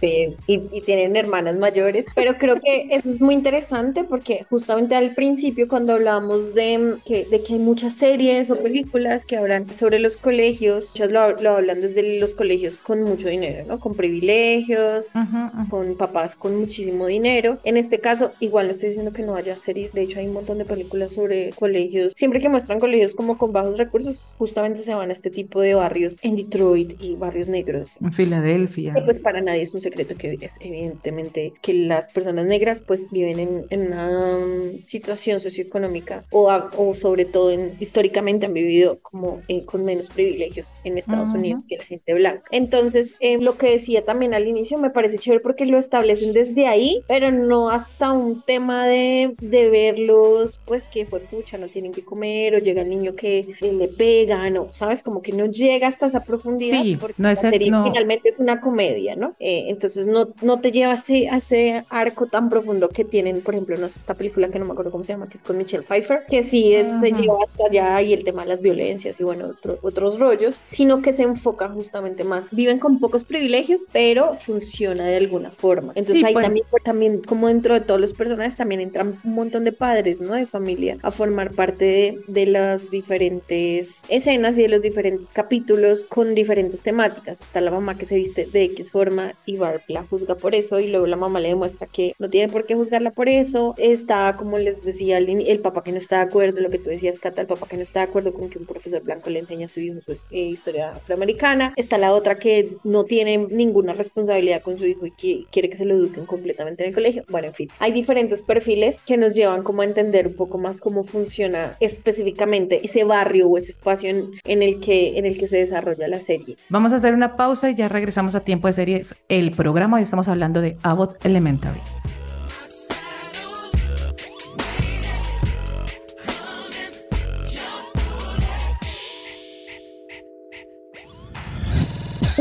Sí, y, y tienen hermanas mayores, pero creo que eso es muy interesante porque justamente al principio cuando hablamos de que, de que hay muchas series o películas que hablan sobre los colegios, muchas lo, lo hablan desde los colegios con mucho dinero, ¿no? Con privilegios, con papás con muchísimo dinero. En este caso, igual no estoy diciendo que no haya series, de hecho hay un montón de películas sobre colegios. Siempre que muestran colegios como con bajos recursos, justamente se van a este tipo de barrios en Detroit y barrios negros. En Filadelfia. Que, pues para nadie es un secreto que es evidentemente que las personas negras pues viven en, en una um, situación socioeconómica o, a- o sobre todo en, históricamente han vivido como eh, con menos privilegios en Estados. Unidos que la gente blanca. Entonces, eh, lo que decía también al inicio me parece chévere porque lo establecen desde ahí, pero no hasta un tema de, de verlos, pues que fue pucha, no tienen que comer o llega el niño que eh, le pegan o, ¿sabes? Como que no llega hasta esa profundidad Sí, porque no la es el- serie no. finalmente es una comedia, ¿no? Eh, entonces no, no te lleva a ese, a ese arco tan profundo que tienen, por ejemplo, no sé, esta película que no me acuerdo cómo se llama, que es con Michelle Pfeiffer, que sí es, se lleva hasta allá y el tema de las violencias y bueno, otro- otros rollos, sino que se enfoca justamente más. Viven con pocos privilegios, pero funciona de alguna forma. Entonces Sí, ahí pues. también, también, como dentro de todos los personajes, también entran un montón de padres, ¿no? De familia a formar parte de, de las diferentes escenas y de los diferentes capítulos con diferentes temáticas. Está la mamá que se viste de X forma y Barb la juzga por eso y luego la mamá le demuestra que no tiene por qué juzgarla por eso. Está, como les decía, el, el papá que no está de acuerdo, lo que tú decías, Cata, el papá que no está de acuerdo con que un profesor blanco le enseñe a su hijo su eh, historia afroamericana. Está la otra que no tiene ninguna responsabilidad con su hijo y que quiere que se lo eduquen completamente en el colegio. Bueno, en fin, hay diferentes perfiles que nos llevan como a entender un poco más cómo funciona específicamente ese barrio o ese espacio en, en el, que, en el que se desarrolla la serie. Vamos a hacer una pausa y ya regresamos a tiempo de series. El programa hoy estamos hablando de Abbott Elementary.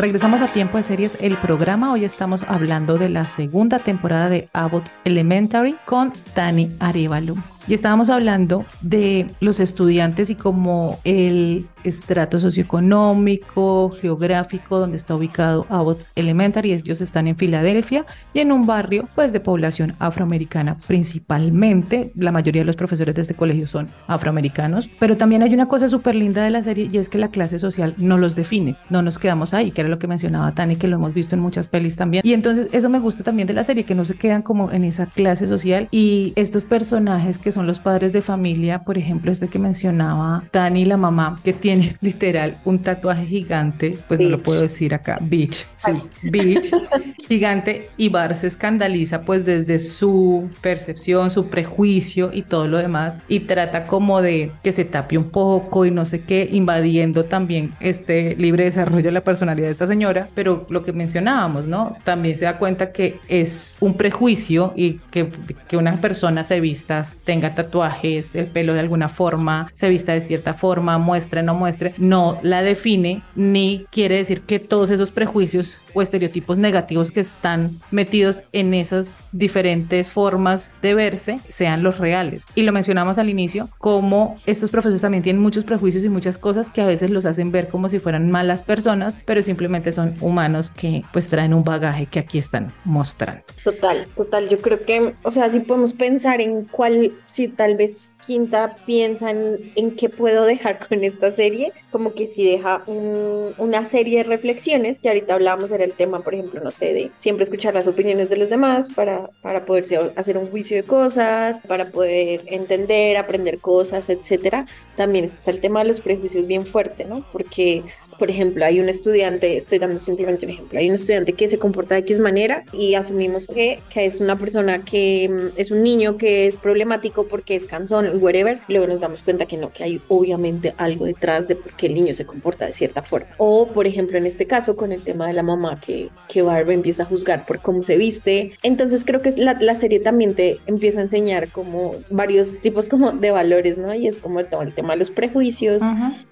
Regresamos a Tiempo de Series, el programa. Hoy estamos hablando de la segunda temporada de Abbott Elementary con Tani Arevalo. Y estábamos hablando de los estudiantes y como el estrato socioeconómico, geográfico, donde está ubicado Abbott Elementary. Ellos están en Filadelfia y en un barrio pues de población afroamericana principalmente. La mayoría de los profesores de este colegio son afroamericanos. Pero también hay una cosa súper linda de la serie y es que la clase social no los define. No nos quedamos ahí, que era lo que mencionaba Tani, que lo hemos visto en muchas pelis también. Y entonces eso me gusta también de la serie, que no se quedan como en esa clase social y estos personajes que que son los padres de familia, por ejemplo, este que mencionaba Dani, la mamá, que tiene *laughs* literal un tatuaje gigante, pues no lo puedo decir acá, bitch, sí, bitch, *laughs* gigante, y Bar se escandaliza pues desde su percepción, su prejuicio y todo lo demás, y trata como de que se tape un poco y no sé qué, invadiendo también este libre desarrollo de la personalidad de esta señora, pero lo que mencionábamos, ¿no? También se da cuenta que es un prejuicio y que, que una persona se vista, tenga tatuajes, el pelo de alguna forma, se vista de cierta forma, muestre, no muestre, no la define ni quiere decir que todos esos prejuicios o estereotipos negativos que están metidos en esas diferentes formas de verse sean los reales. Y lo mencionamos al inicio, como estos profesores también tienen muchos prejuicios y muchas cosas que a veces los hacen ver como si fueran malas personas, pero simplemente son humanos que pues traen un bagaje que aquí están mostrando. Total, total. Yo creo que, o sea, si podemos pensar en cuál, si tal vez Quinta piensa en, qué puedo dejar *laughs* con esta serie, como que si deja un- una serie de reflexiones, que ahorita hablábamos era el tema, por ejemplo, no sé, de siempre escuchar las opiniones de los demás para, para poderse hacer un juicio de cosas, para poder entender, aprender cosas, etcétera. También está el tema de los prejuicios bien fuerte, ¿no? Porque por ejemplo, hay un estudiante, estoy dando simplemente un ejemplo, hay un estudiante que se comporta de X manera y asumimos que, que es una persona que mm, es un niño que es problemático porque es cansón, whatever, luego nos damos cuenta que no, que hay obviamente algo detrás de por qué el niño se comporta de cierta forma. O, por ejemplo, en este caso, con el tema de la mamá que, que Barb empieza a juzgar por cómo se viste. Entonces creo que la, la serie también te empieza a enseñar como varios tipos como de valores, ¿no? Y es como todo el tema de los prejuicios,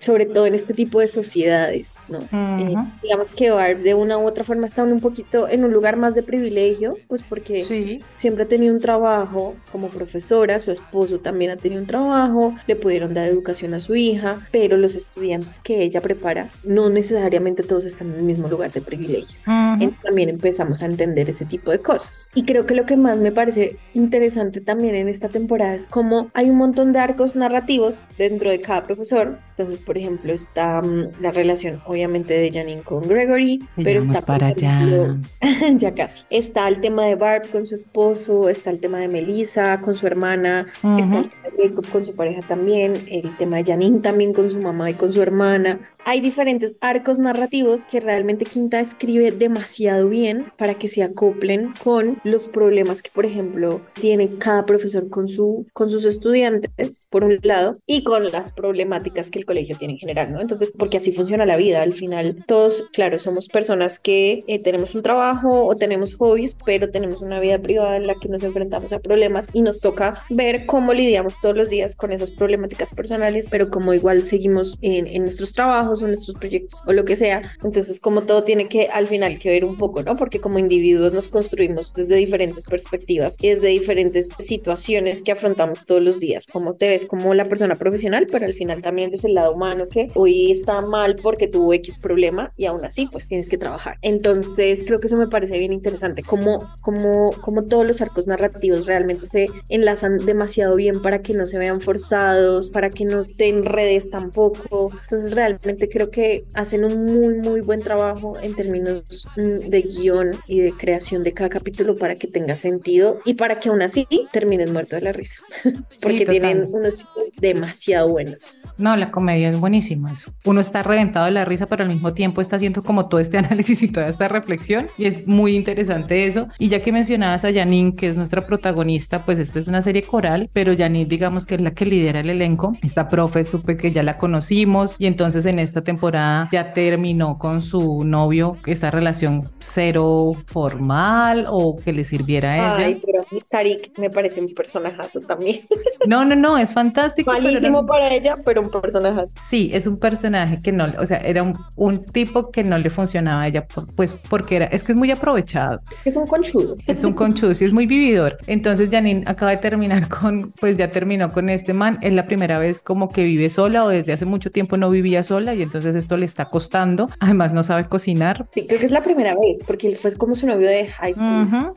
sobre todo en este tipo de sociedades, ¿no? Eh, Ujú. digamos que Barb de una u otra forma está un poquito en un lugar más de privilegio, pues porque Sí. siempre ha tenido un trabajo como profesora, su esposo también ha tenido un trabajo, le pudieron dar educación a su hija, pero los estudiantes que ella prepara no necesariamente todos están en el mismo lugar de privilegio. Ujú. En- también empezamos a entender ese tipo de cosas. Y creo que lo que más me parece interesante también en esta temporada es cómo hay un montón de arcos narrativos dentro de cada profesor. Entonces, por ejemplo, está mm, la relación obviamente de Janine con Gregory, Y pero está para allá. *laughs* ya casi. Está el tema de Barb con su esposo, está el tema de Melissa con su hermana, está el tema de Jacob con su pareja también, el tema de Janine también con su mamá y con su hermana. Hay diferentes arcos narrativos que realmente Quinta escribe demasiado bien para que se acoplen con los problemas que, por ejemplo, tiene cada profesor con, su, con sus estudiantes, por un lado, y con las problemáticas que el colegio tiene en general, ¿no? Entonces, porque así funciona la vida, al final todos, claro, somos personas que eh, tenemos un trabajo o tenemos hobbies, pero tenemos una vida privada en la que nos enfrentamos a problemas y nos toca ver cómo lidiamos todos los días con esas problemáticas personales, pero como igual seguimos en, en nuestros trabajos o en nuestros proyectos o lo que sea, entonces como todo tiene que al final que ver un poco, ¿no? Porque como individuos nos construimos desde diferentes perspectivas y desde diferentes situaciones que afrontamos todos los días, como te ves como la persona profesional, pero al final también desde el lado humano que hoy está mal porque tuvo X problema y aún así pues tienes que trabajar. Entonces creo que eso me parece bien interesante, como, como, como todos los arcos narrativos realmente se enlazan demasiado bien para que no se vean forzados, para que no te enredes tampoco. Entonces realmente creo que hacen un muy, muy buen trabajo en términos mm, de guion y de creación de cada capítulo para que tenga sentido y para que aún así termines muerto de la risa. *laughs* Porque total. tienen unos chistes demasiado buenos. No, la comedia es buenísima. Uno está reventado de la risa, pero al mismo tiempo está haciendo como todo este *laughs* análisis y toda esta reflexión. Y es muy interesante eso. Y ya que mencionabas a Janine, que es nuestra protagonista, pues esta es una serie coral, pero Janine, digamos que es la que lidera el elenco. Esta profe, supe que ya la conocimos. Y entonces en esta temporada ya terminó con su novio, esta relación cero formal o que le sirviera a ella. Ay, pero Tarik me parece un personajazo también. *laughs* No, no, no, es fantástico. pero Malísimo para ella, pero un personajazo. Sí, es un personaje que no, o sea, era un, un tipo que no le funcionaba a ella, por- pues porque era, es que es muy aprovechado, Es un conchudo. es un conchudo, sí, es muy vividor. Entonces Janine acaba de terminar con, pues ya terminó con este man, es la primera vez como que vive sola o desde hace mucho tiempo no vivía sola y entonces esto le está costando, además no sabe cocinar. Sí, creo que es la primera vez, porque él fue como su novio de high school.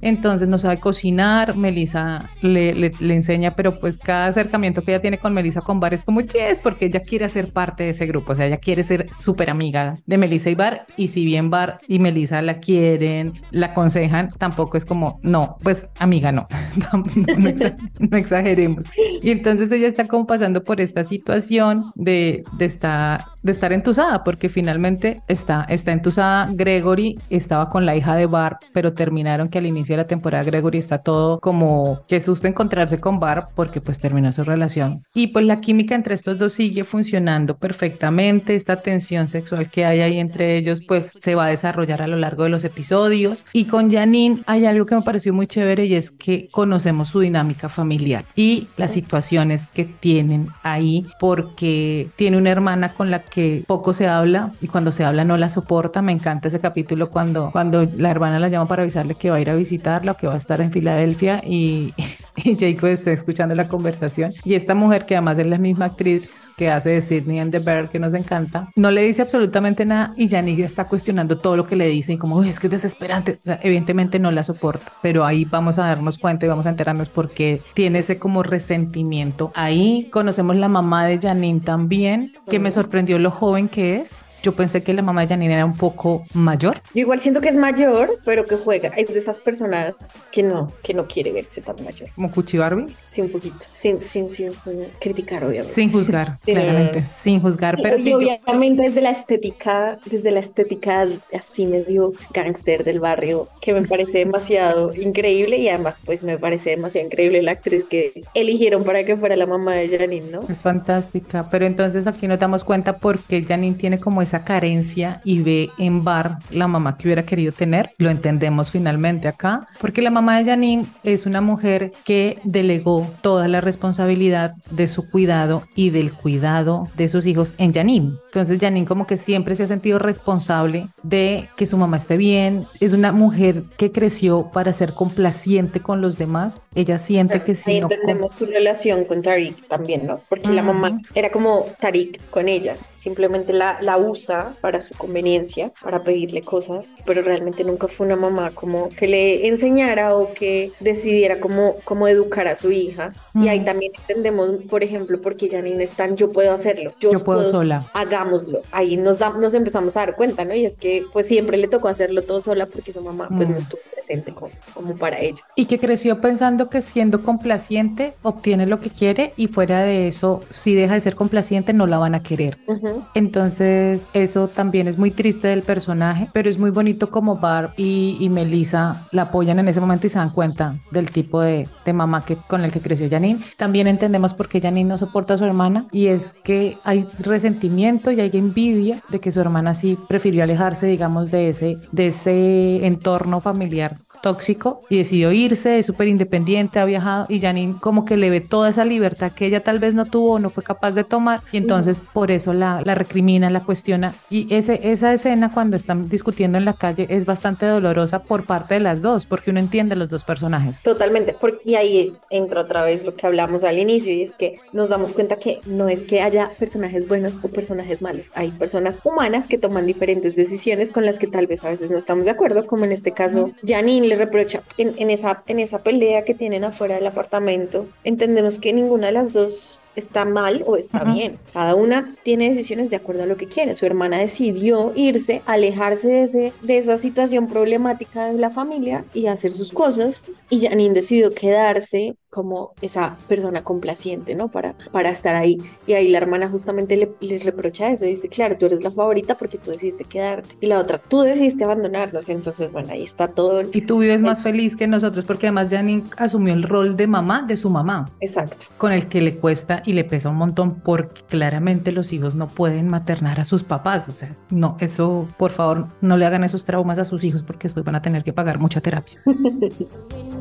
Entonces no sabe cocinar, Melissa le, le, le enseña, pero pues cada acercamiento que ella tiene con Melissa con Bar es como, yes, porque ella quiere ser parte de ese grupo, o sea, ella quiere ser súper amiga de Melissa y Bar, y si bien Bar y Melissa la quieren, la aconsejan, tampoco es como, no, pues amiga, no, *laughs* no, no no exageremos. Y entonces ella está como pasando por esta situación de, de, estar, de estar entusada, porque finalmente está, está entusada. Gregory estaba con la hija de Barb, pero terminaron que al inicio de la temporada Gregory está todo como que susto encontrarse con Barb porque pues terminó su relación. Y pues la química entre estos dos sigue funcionando perfectamente. Esta tensión sexual que hay ahí entre ellos pues se va a desarrollar a lo largo de los episodios. Y con Janine hay algo que me pareció muy chévere y es que conocemos su dinámica familiar y las situaciones que tienen ahí porque tiene una hermana con la que poco se habla y cuando se habla no la soporta. Me encanta ese capítulo cuando, cuando la hermana la llama para avisarle que va a ir a visitarla o que va a estar en Filadelfia y, *laughs* y Jacob está escuchando la conversación. Y esta mujer, que además es la misma actriz que hace de Sidney and the Bear, que nos encanta, no le dice absolutamente nada y Yannick está cuestionando todo lo que le dicen, como "Uy, es que es desesperante. Evidentemente no la soporta, pero ahí vamos a darnos cuenta y vamos a enterarnos por qué tiene ese como resentimiento. Ahí conocemos la mamá de Janine también, que me sorprendió lo joven que es. Yo pensé que la mamá de Janine era un poco mayor. Yo igual siento que es mayor, pero que juega. Es de esas personas que no, que no quiere verse tan mayor. Como Cuchi Barbie, Sí, un poquito. Sin, sin, sin criticar, obviamente. sin juzgar, *laughs* Sí. claramente, sin juzgar, pero y sí, yo- obviamente desde la estética, desde la estética así medio gangster del barrio, que me parece demasiado increíble y además pues me parece demasiado increíble la actriz que eligieron para que fuera la mamá de Janine, ¿no? Es fantástica, pero entonces aquí nos damos cuenta porque Janine tiene como esa carencia y ve en Bar la mamá que hubiera querido tener. Lo entendemos finalmente acá, porque la mamá de Janine es una mujer que delegó toda la responsabilidad de su cuidado y del cuidado de sus hijos en Janine. Entonces Janine como que siempre se ha sentido responsable de que su mamá esté bien. Es una mujer que creció para ser complaciente con los demás. Ella siente que si Ahí no... entendemos su relación con Tariq también, ¿no? Porque la Ujú. mamá era como Tariq con ella, simplemente la, la usa para su conveniencia, para pedirle cosas, pero realmente nunca fue una mamá como que le enseñara o que decidiera cómo, cómo educar a su hija. Y ahí Ujú. también entendemos, por ejemplo, porque Janine es tan, yo puedo hacerlo, yo, Yo puedo sola. hagámoslo. Ahí nos, da, nos empezamos a dar cuenta, ¿no? Y es que pues siempre le tocó hacerlo todo sola porque su mamá pues no Mm. estuvo presente como, como para ella. Y que creció pensando que siendo complaciente obtiene lo que quiere y fuera de eso, si deja de ser complaciente no la van a querer. Ujú. Entonces eso también es muy triste del personaje, pero es muy bonito como Barb y, Melissa la apoyan en ese momento y se dan cuenta del tipo de, de mamá que, con el que creció Janine. También entendemos por qué Janine no soporta a su hermana y es que hay resentimiento y hay envidia de que su hermana sí prefirió alejarse, digamos, de ese, de ese entorno familiar tóxico y decidió irse, es súper independiente, ha viajado y Janine como que le ve toda esa libertad que ella tal vez no tuvo o no fue capaz de tomar y entonces por eso la, la recrimina, la cuestiona y ese, esa escena cuando están discutiendo en la calle es bastante dolorosa por parte de las dos porque uno entiende a los dos personajes. Totalmente, porque y ahí entra otra vez lo que hablamos al inicio y es que nos damos cuenta que no es que haya personajes buenos o personajes malos, hay personas humanas que toman diferentes decisiones con las que tal vez a veces no estamos de acuerdo, como en este caso Janine le reprocha en, en esa, en esa pelea que tienen afuera del apartamento, entendemos que ninguna de las dos está mal o está bien. Cada una tiene decisiones de acuerdo a lo que quiere. Su hermana decidió irse, alejarse de, ese, de esa situación problemática de la familia y hacer sus cosas. Y Janine decidió quedarse como esa persona complaciente, ¿no? Para, para estar ahí. Y ahí la hermana justamente le, le reprocha eso. Dice, claro, tú eres la favorita porque tú decidiste quedarte. Y la otra, tú decidiste abandonarnos. Entonces, bueno, ahí está todo. el- Y tú vives más feliz que nosotros porque además Janine asumió el rol de mamá de su mamá. Exacto. con el que le cuesta y le pesa un montón porque claramente los hijos no pueden maternar a sus papás. O sea, no, eso, por favor, no le hagan esos traumas a sus hijos porque después van a tener que pagar mucha terapia. *laughs*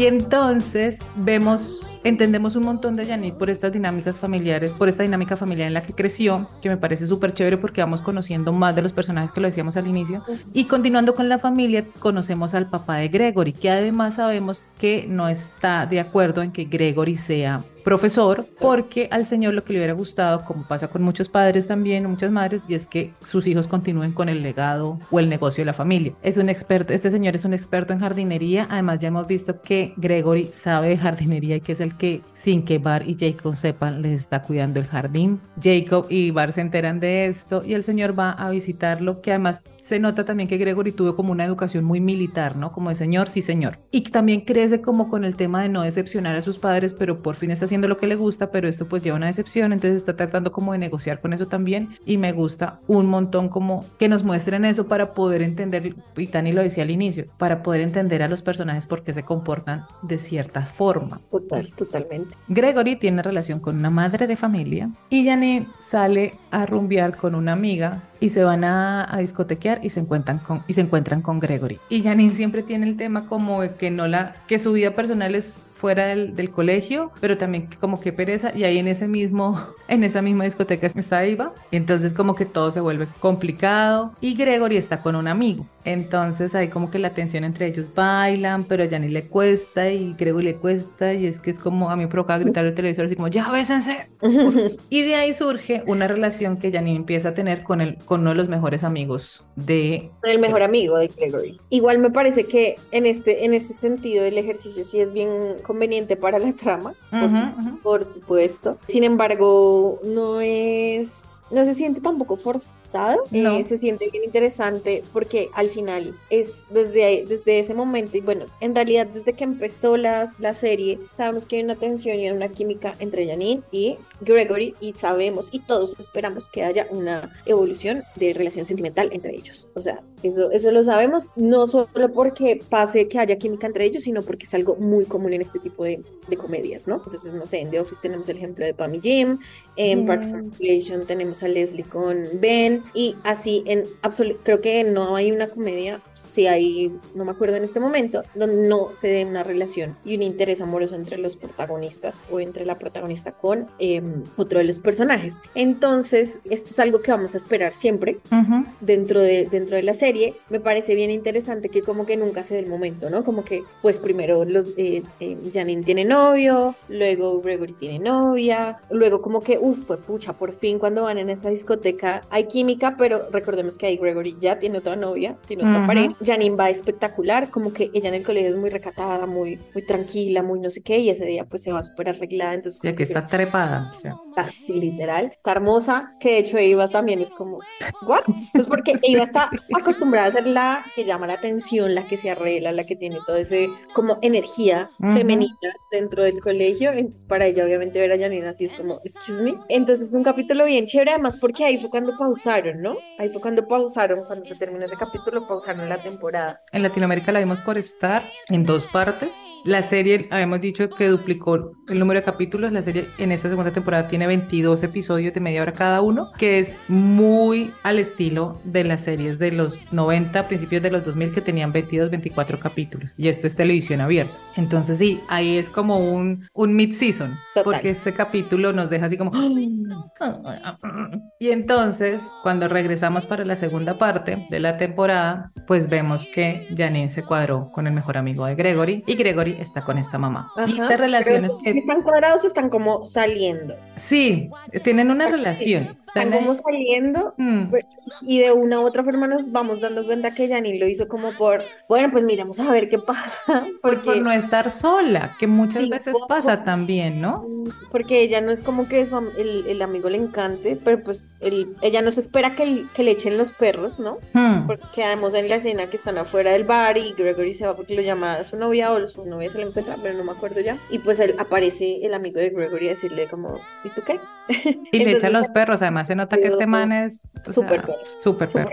Y entonces vemos, entendemos un montón de Janine por estas dinámicas familiares, por esta dinámica familiar en la que creció, que me parece súper chévere porque vamos conociendo más de los personajes que lo decíamos al inicio. Y continuando con la familia, conocemos al papá de Gregory, que además sabemos que no está de acuerdo en que Gregory sea profesor, porque al señor lo que le hubiera gustado, como pasa con muchos padres también, muchas madres, y es que sus hijos continúen con el legado o el negocio de la familia. Es un experto, este señor es un experto en jardinería, además ya hemos visto que Gregory sabe de jardinería y que es el que, sin que Bar y Jacob sepan, les está cuidando el jardín. Jacob y Bar se enteran de esto y el señor va a visitarlo, que además se nota también que Gregory tuvo como una educación muy militar, ¿no? Como de señor, sí señor. Y también crece como con el tema de no decepcionar a sus padres, pero por fin está haciendo lo que le gusta, pero esto pues lleva una decepción, entonces está tratando como de negociar con eso también y me gusta un montón como que nos muestren eso para poder entender, y Tani lo decía al inicio, para poder entender a los personajes por qué se comportan de cierta forma. Total, totalmente. Gregory tiene relación con una madre de familia y Janine sale a rumbear con una amiga y se van a, a discotequear y se encuentran con y se encuentran con Gregory. Y Janine siempre tiene el tema como de que no la que su vida personal es fuera del, del colegio, pero también como que pereza y ahí en ese mismo *laughs* en esa misma discoteca está Eva, y entonces como que todo se vuelve complicado y Gregory está con un amigo. Entonces ahí como que la tensión entre ellos bailan, pero a Janine le cuesta y Gregory le cuesta y es que es como a mí me provoca gritar el televisor así como ya bésense. *laughs* y de ahí surge una relación que Janine empieza a tener con el con uno de los mejores amigos de El mejor amigo de Gregory. Igual me parece que en este, en este sentido el ejercicio sí es bien conveniente para la trama, por, supuesto. Sin embargo, no es... No se siente tampoco forzado, No. eh, se siente bien interesante porque al final es desde, ahí- desde ese momento y bueno, en realidad desde que empezó la, la serie sabemos que hay una tensión y una química entre Janine y Gregory y sabemos y todos esperamos que haya una evolución de relación sentimental entre ellos. O sea, eso, eso lo sabemos no solo porque pase que haya química entre ellos, sino porque es algo muy común en este tipo de, de comedias, ¿no? Entonces, no sé, en The Office tenemos el ejemplo de Pam y Jim, en. Parks and Recreation tenemos a Leslie con Ben y así en absoluto, creo que no hay una comedia, si hay, no me acuerdo en este momento, donde no se dé una relación y un interés amoroso entre los protagonistas o entre la protagonista con eh, otro de los personajes. Entonces, esto es algo que vamos a esperar siempre Ujú. dentro de, dentro de la serie, me parece bien interesante que como que nunca se dé el momento, ¿no? Como que, pues primero los, eh, eh, Janine tiene novio, luego Gregory tiene novia, luego como que, uff, fue pucha, por fin cuando van en esa discoteca hay química, pero recordemos que ahí Gregory ya tiene otra novia, tiene otra Ujú. pareja. Janine va espectacular, como que ella en el colegio es muy recatada, muy, muy tranquila, muy no sé qué, y ese día pues se va súper arreglada, entonces... Ya como que está trepada. o sea. Está, sí, literal. Está hermosa, que de hecho Eva también es como, ¿what? Pues porque Eva está acostumbrada a ser la que llama la atención, la que se arregla, la que tiene todo ese como energía Ujú. femenina dentro del colegio. Entonces para ella obviamente ver a Janina así es como, excuse me. Entonces es un capítulo bien chévere, además porque ahí fue cuando pausaron, ¿no? Ahí fue cuando pausaron, cuando se terminó ese capítulo, pausaron la temporada. En Latinoamérica la vimos por estar en dos partes. La serie, habíamos dicho que duplicó el número de capítulos. La serie en esta segunda temporada tiene 22 episodios de media hora cada uno, que es muy al estilo de las series de los 90, principios de los 2000, que tenían 22, 24 capítulos. Y esto es televisión abierta. Entonces sí, ahí es como un, un mid-season, porque este capítulo nos deja así como... Y entonces, cuando regresamos para la segunda parte de la temporada, pues vemos que Janine se cuadró con el mejor amigo de Gregory y Gregory está con esta mamá. y estas relaciones que ¿Están cuadrados o están como saliendo? sí, tienen una relación. Están Están como saliendo Mm, Y de una u otra forma nos vamos dando cuenta que Janine lo hizo como por, bueno, pues miremos a ver qué pasa, *laughs* Pues por porque, no estar sola, que muchas Sí, veces pasa también, ¿no? porque ella no es como que su am- el, el amigo le encante, pero pues el- ella no se espera que, le echen los perros, ¿no? Mm, Porque quedamos en la escena que están afuera del bar y Gregory se va porque lo llama a su novia o su novia se lo encuentra, pero no me acuerdo ya. Y pues él, aparece el amigo de Gregory a decirle como, ¿y tú qué? Y le echa Entonces, los perros, además se nota que este man es Súper perro. súper perro.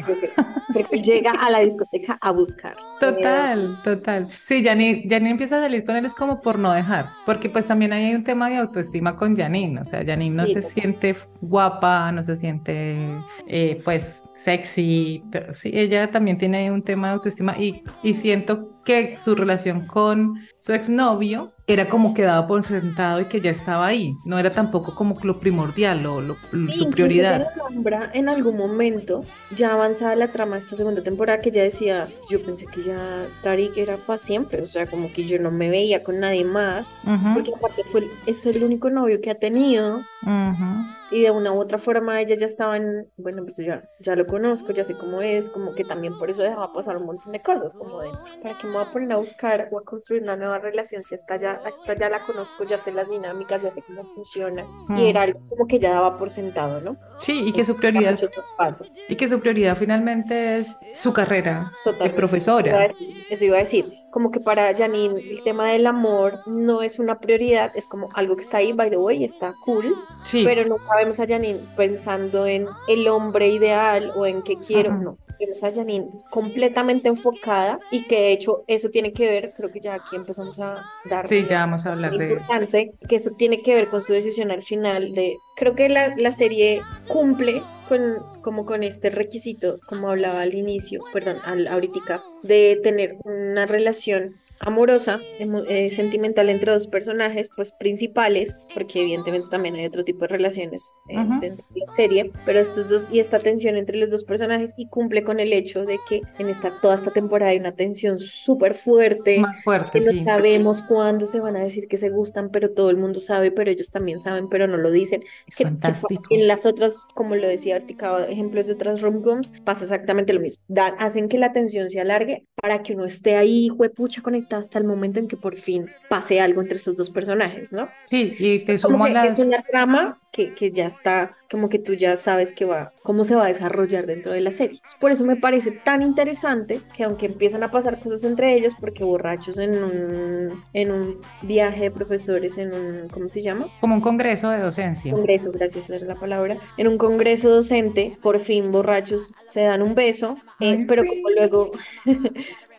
Porque *laughs* llega a la discoteca a buscar. Total, total. Sí, Janine, Janine empieza a salir con él es como por no dejar, porque pues también hay un tema de autoestima con Janine, o sea, Janine no Sí, se total. siente guapa, no se siente eh, pues sexy, pero sí, ella también tiene un tema de autoestima y, y siento que su relación con su exnovio era como que daba por sentado y que ya estaba ahí. No era tampoco como lo primordial o lo, lo- Sí, su prioridad. nombra en algún momento, ya avanzada la trama de esta segunda temporada, que ya decía, yo pensé que ya Tariq era para siempre, o sea, como que yo no me veía con nadie más, Ujú, porque aparte fue, es el único novio que ha tenido, ujú. Y de una u otra forma ella ya estaba en, bueno, pues ya, ya lo conozco, ya sé cómo es, como que también por eso dejaba pasar un montón de cosas, como de, ¿para qué me voy a poner a buscar o a construir una nueva relación si esta ya, esta ya la conozco, ya sé las dinámicas, ya sé cómo funciona? Mm. Y era algo como que ya daba por sentado, ¿no? Sí, y que su prioridad y que su prioridad finalmente es su carrera de Totalmente. Eso iba a profesora. decir, Eso iba a decir, como que para Janine el tema del amor no es una prioridad, es como algo que está ahí, by the way, está cool, Sí, pero nunca vemos a Janine pensando en el hombre ideal o en qué quiero, Ajá. no. Vemos a Janine completamente enfocada y que de hecho eso tiene que ver, creo que ya aquí empezamos a dar sí, ya vamos a hablar de importante, que eso tiene que ver con su decisión al final de, creo que la, la serie cumple con, como con este requisito, como hablaba al inicio, perdón, al, ahorita, de tener una relación amorosa, eh, sentimental entre dos personajes, pues principales, porque evidentemente también hay otro tipo de relaciones eh, Ujú. dentro de la serie, pero estos dos y esta tensión entre los dos personajes y cumple con el hecho de que en esta toda esta temporada hay una tensión súper fuerte, más fuerte, que no sí. sabemos cuándo se van a decir que se gustan, pero todo el mundo sabe, pero ellos también saben, pero no lo dicen. Es Que, que fantástico. en las otras, como lo decía Artica, ejemplos de otras rom-coms, pasa exactamente lo mismo. Dan, hacen que la tensión se alargue para que uno esté ahí, juepucha, conectado hasta el momento en que por fin pase algo entre esos dos personajes, ¿no? Sí, y te sumo las es una trama que, que ya está, como que tú ya sabes que va, cómo se va a desarrollar dentro de la serie. Por eso me parece tan interesante que aunque empiezan a pasar cosas entre ellos, porque borrachos en un, en un viaje de profesores, en un, ¿cómo se llama? como un congreso de docencia. Congreso, gracias, es la palabra. En un congreso docente, por fin borrachos se dan un beso, eh, Ay, pero sí. como luego,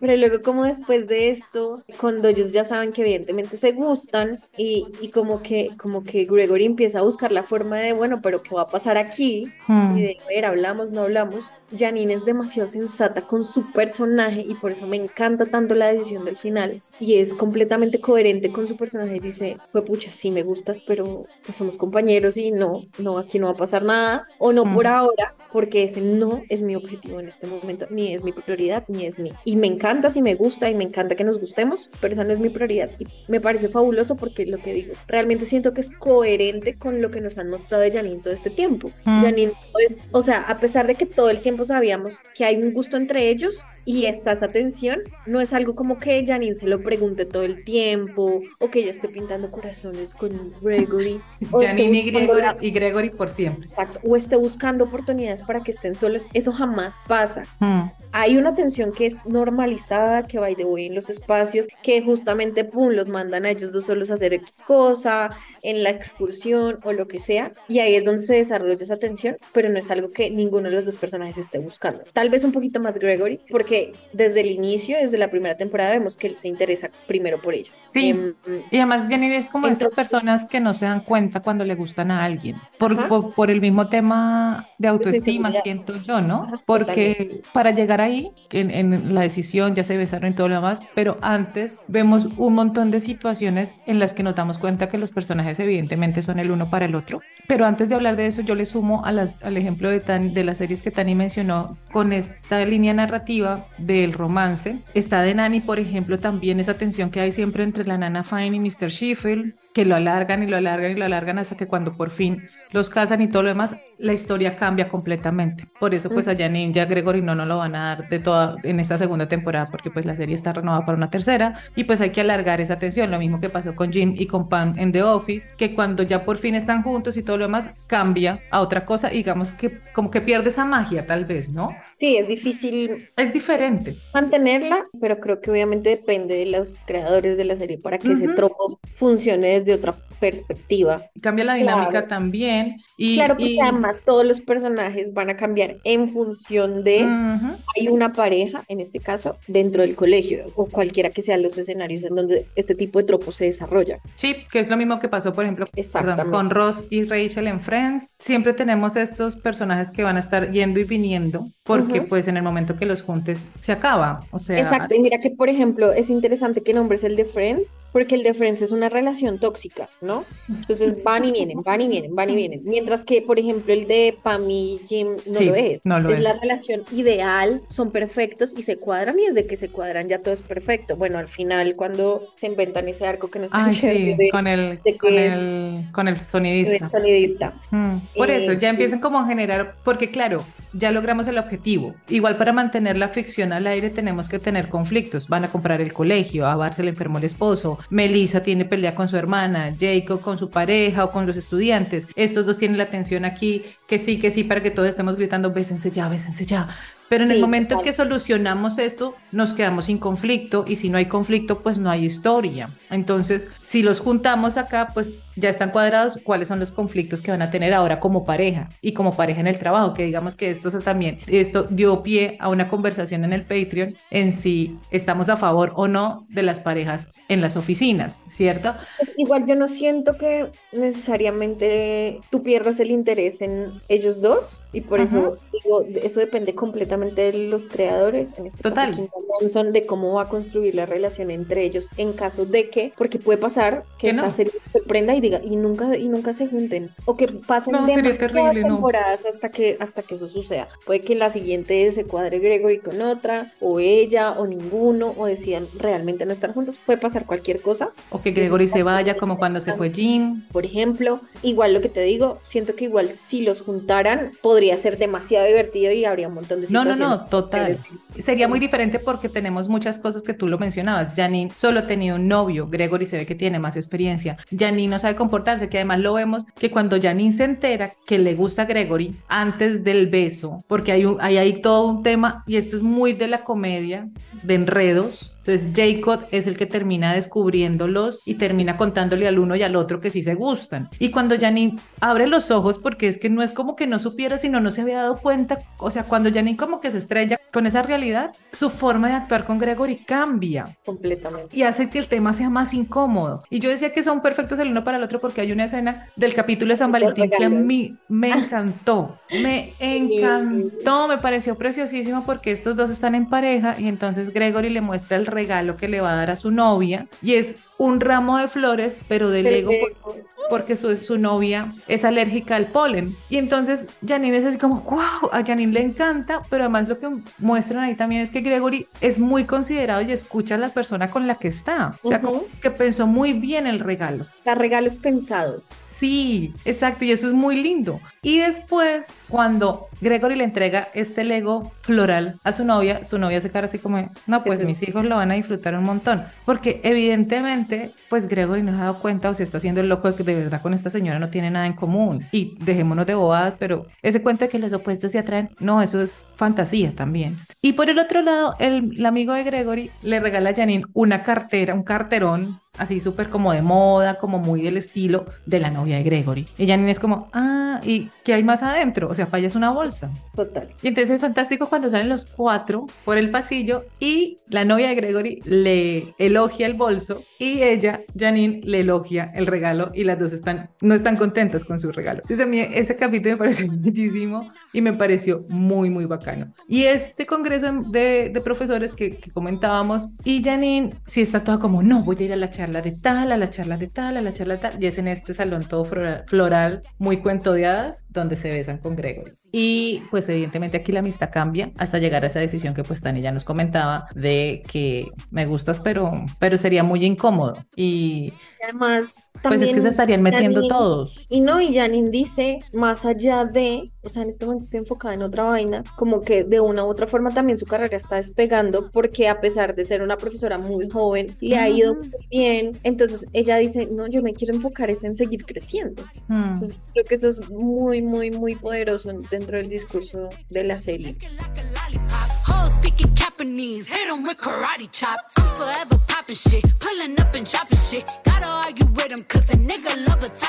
pero luego como después de esto, cuando ellos ya saben que evidentemente se gustan y, y como que, como que Gregory empieza a buscar la forma de, bueno, pero ¿qué va a pasar aquí? Mm. Y de, a ver, hablamos, no hablamos. Janine es demasiado sensata con su personaje y por eso me encanta tanto la decisión del final. Y es completamente coherente con su personaje. Y dice, fue pucha, sí me gustas, pero pues somos compañeros y no, no, aquí no va a pasar nada. O no por Mm. ahora, porque ese no es mi objetivo en este momento, ni es mi prioridad, ni es mi. Y me encanta si me gusta y me encanta que nos gustemos, pero esa no es mi prioridad. Y me parece fabuloso porque lo que digo, realmente siento que es coherente con lo que nos han mostrado de Janine todo este tiempo. Mm. Janine pues, o sea, a pesar de que todo el tiempo sabíamos que hay un gusto entre ellos y está esa tensión, no es algo como que Janine se lo pregunte todo el tiempo o que ella esté pintando corazones con Gregory *laughs* o Janine y Gregory, la- y Gregory por siempre. o esté buscando oportunidades para que estén solos, eso jamás pasa. Mm. Hay una tensión que es normalizada, que va y de voy en los espacios, que justamente, pum, los mandan a ellos dos solos a hacer X cosa, en la excursión o lo que sea, y ahí es donde se desarrolla esa tensión, pero no es algo que ninguno de los dos personajes esté buscando. Tal vez un poquito más Gregory, porque desde el inicio, desde la primera temporada, vemos que él se interesa primero por ella. Sí. Em, Y además Janine es como Entró- estas personas que no se dan cuenta cuando le gustan a alguien, por, por, por el mismo tema de autoestima, siento yo, ¿no? Ajá, Porque para llegar ahí, en, en la decisión, ya se besaron y todo lo demás, pero antes vemos un montón de situaciones en las que nos damos cuenta que los personajes evidentemente son el uno para el otro. Pero antes de hablar de eso, yo le sumo a las, al ejemplo de, Tan, de las series que Tani mencionó con esta línea narrativa del romance. Está de Nani, por ejemplo, también esa tensión que hay siempre entre la nana Fine y Mr. Sheffield, que lo alargan y lo alargan y lo alargan hasta que cuando por fin los casan y todo lo demás, la historia cambia completamente. Por eso pues a Janine y a Gregory no nos lo van a dar de toda en esta segunda temporada porque pues la serie está renovada para una tercera y pues hay que alargar esa tensión, lo mismo que pasó con Jim y con Pam en The Office, que cuando ya por fin están juntos y todo lo demás cambia a otra cosa, digamos que como que pierde esa magia tal vez, ¿no? sí, es difícil Es diferente. mantenerla, pero creo que obviamente depende de los creadores de la serie para que ese Ujú. tropo funcione desde desde otra perspectiva. Cambia la dinámica Claro. también. Y, claro, porque y- además todos los personajes van a cambiar en función de Ujú. hay una pareja, en este caso, dentro del colegio o cualquiera que sean los escenarios en donde este tipo de tropo se desarrolla. Sí, que es lo mismo que pasó, por ejemplo, perdón, con Ross y Rachel en Friends. Siempre tenemos estos personajes que van a estar yendo y viniendo, porque Ujú. pues en el momento que los juntes se acaba. O sea, Exacto, y mira que por ejemplo es interesante que nombres el de Friends, porque el de Friends es una relación tóxica, ¿no? Entonces van y vienen, van y vienen, van y vienen. Mientras que, por ejemplo, el de Pam y Jim no Sí, lo es. no lo es es. la relación ideal, son perfectos y se cuadran, y desde que se cuadran ya todo es perfecto. Bueno, al final, cuando se inventan ese arco que no está Ay, chévere sí, de- con el, con es- el, con el sonidista. sonidista. Mm, Por eso, Eh, ya sí. empiezan como a generar, porque claro, ya logramos el objetivo. Igual para mantener la ficción al aire tenemos que tener conflictos. Van a comprar el colegio, a Bar se le enfermó el esposo, Melissa tiene pelea con su hermana, Jacob con su pareja o con los estudiantes. Estos dos tienen la atención aquí, que sí, que sí, para que todos estemos gritando, bésense ya, bésense ya. Pero en el Sí, momento en que solucionamos esto, nos quedamos sin conflicto y si no hay conflicto, pues no hay historia. Entonces, si los juntamos acá, pues ya están cuadrados cuáles son los conflictos que van a tener ahora como pareja y como pareja en el trabajo, que digamos que esto se también, esto dio pie a una conversación en el Patreon en si estamos a favor o no de las parejas en las oficinas, ¿cierto? Pues igual yo no siento que necesariamente tú pierdas el interés en ellos dos y por eso digo, eso depende completamente de los creadores, en este Total. caso Johnson, de cómo va a construir la relación entre ellos en caso de que, porque puede pasar que esta no. serie se prenda y diga y nunca y nunca se junten o que pasen No, demasiadas terrible, no. temporadas hasta que hasta que eso suceda. Puede que la siguiente se cuadre Gregory con otra o ella o ninguno o decidan realmente no estar juntos. Puede pasar cualquier cosa. O que Gregory se vaya como cuando se fue Jim. Por ejemplo, igual lo que te digo, siento que igual si los juntaran podría ser demasiado divertido y habría un montón de No, no, no, total. Sería muy diferente porque tenemos muchas cosas que tú lo mencionabas. Janine solo ha tenido un novio, Gregory se ve que tiene más experiencia. Janine no sabe comportarse, que además lo vemos que cuando Janine se entera que le gusta a Gregory antes del beso, porque hay, un, hay ahí todo un tema, y esto es muy de la comedia, de enredos. Entonces Jacob es el que termina descubriéndolos y termina contándole al uno y al otro que sí se gustan. Y cuando Janine abre los ojos, porque es que no es como que no supiera, sino no se había dado cuenta, o sea, cuando Janine como que se estrella con esa realidad, su forma de actuar con Gregory cambia. Completamente. y hace que el tema sea más incómodo. Y yo decía que son perfectos el uno para el otro porque hay una escena del capítulo de San Valentín que a mí me encantó, me encantó, me pareció preciosísimo porque estos dos están en pareja y entonces Gregory le muestra el regalo que le va a dar a su novia y es un ramo de flores, pero de Lego por- porque su, su novia es alérgica al polen. Y entonces Janine es así como, wow, a Janine le encanta, pero además lo que muestran ahí también es que Gregory es muy considerado y escucha a la persona con la que está. O sea, como que pensó muy bien el regalo. Da regalos pensados. Sí, exacto, y eso es muy lindo. Y después, cuando Gregory le entrega este Lego floral a su novia, su novia se cara así como, no, pues mis hijos lo van a disfrutar un montón. Porque evidentemente, pues Gregory no se ha dado cuenta o se está haciendo el loco de que de verdad con esta señora no tiene nada en común. Y dejémonos de bobadas, pero ese cuento de que los opuestos se atraen, no, eso es fantasía también. Y por el otro lado, el, el amigo de Gregory le regala a Janine una cartera, un carterón así súper como de moda, como muy del estilo de la novia de Gregory. Y Janine es como, ah, ¿y qué hay más adentro? O sea, falla es una bolsa. Total. Y entonces es fantástico cuando salen los cuatro por el pasillo y la novia de Gregory le elogia el bolso y ella, Janine, le elogia el regalo y las dos están, no están contentas con su regalo. Entonces a mí ese capítulo me pareció *laughs* bellísimo y me pareció muy, muy bacano. Y este congreso de, de profesores que, que comentábamos y Janine sí está toda como, no, voy a ir a la charla de tal, a la charla de tal, a la charla de tal. Y es en este salón todo floral, muy cuento de hadas, donde se besan con Gregory. Y pues evidentemente aquí la amistad cambia hasta llegar a esa decisión que pues Tani ya nos comentaba de que me gustas pero, pero sería muy incómodo. Y Además, pues es que también se estarían metiendo Janine- todos. Y no, y Janine dice, más allá de, o sea, en este momento estoy enfocada en otra vaina, como que de una u otra forma también su carrera está despegando, porque a pesar de ser una profesora muy joven, le ha ido muy bien. Entonces ella dice, no, yo me quiero enfocar es en seguir creciendo. Hmm. Entonces creo que eso es muy, muy, muy poderoso dentro del discurso de la serie.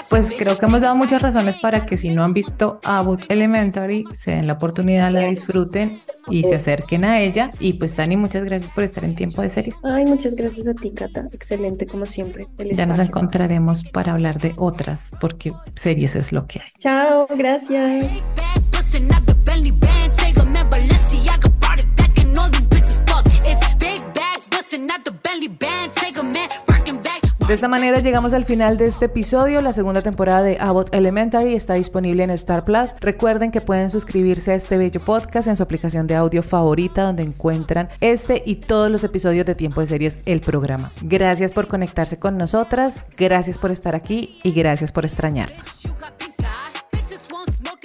Pues creo que hemos dado muchas razones para que si no han visto Abbott Elementary, se den la oportunidad, la disfruten y se acerquen a ella. Y pues Tani, muchas gracias por estar en Tiempo de Series. Ay, muchas gracias a ti, Cata. Excelente, como siempre. Ya nos encontraremos para hablar de otras, porque series es lo que hay. Chao, gracias. Big bag bustin' out the Bentley band. Take and Balenciaga brought it back and all these bitches fuck. It's big bags bustin' out the Bentley band. Take and Birkin bag. De esta manera llegamos al final de este episodio. La segunda temporada de Abbott Elementary está disponible en Star Plus. Recuerden que pueden suscribirse a este bello podcast en su aplicación de audio favorita donde encuentran este y todos los episodios de Tiempo de Series, el programa. Gracias por conectarse con nosotras, gracias por estar aquí y gracias por extrañarnos.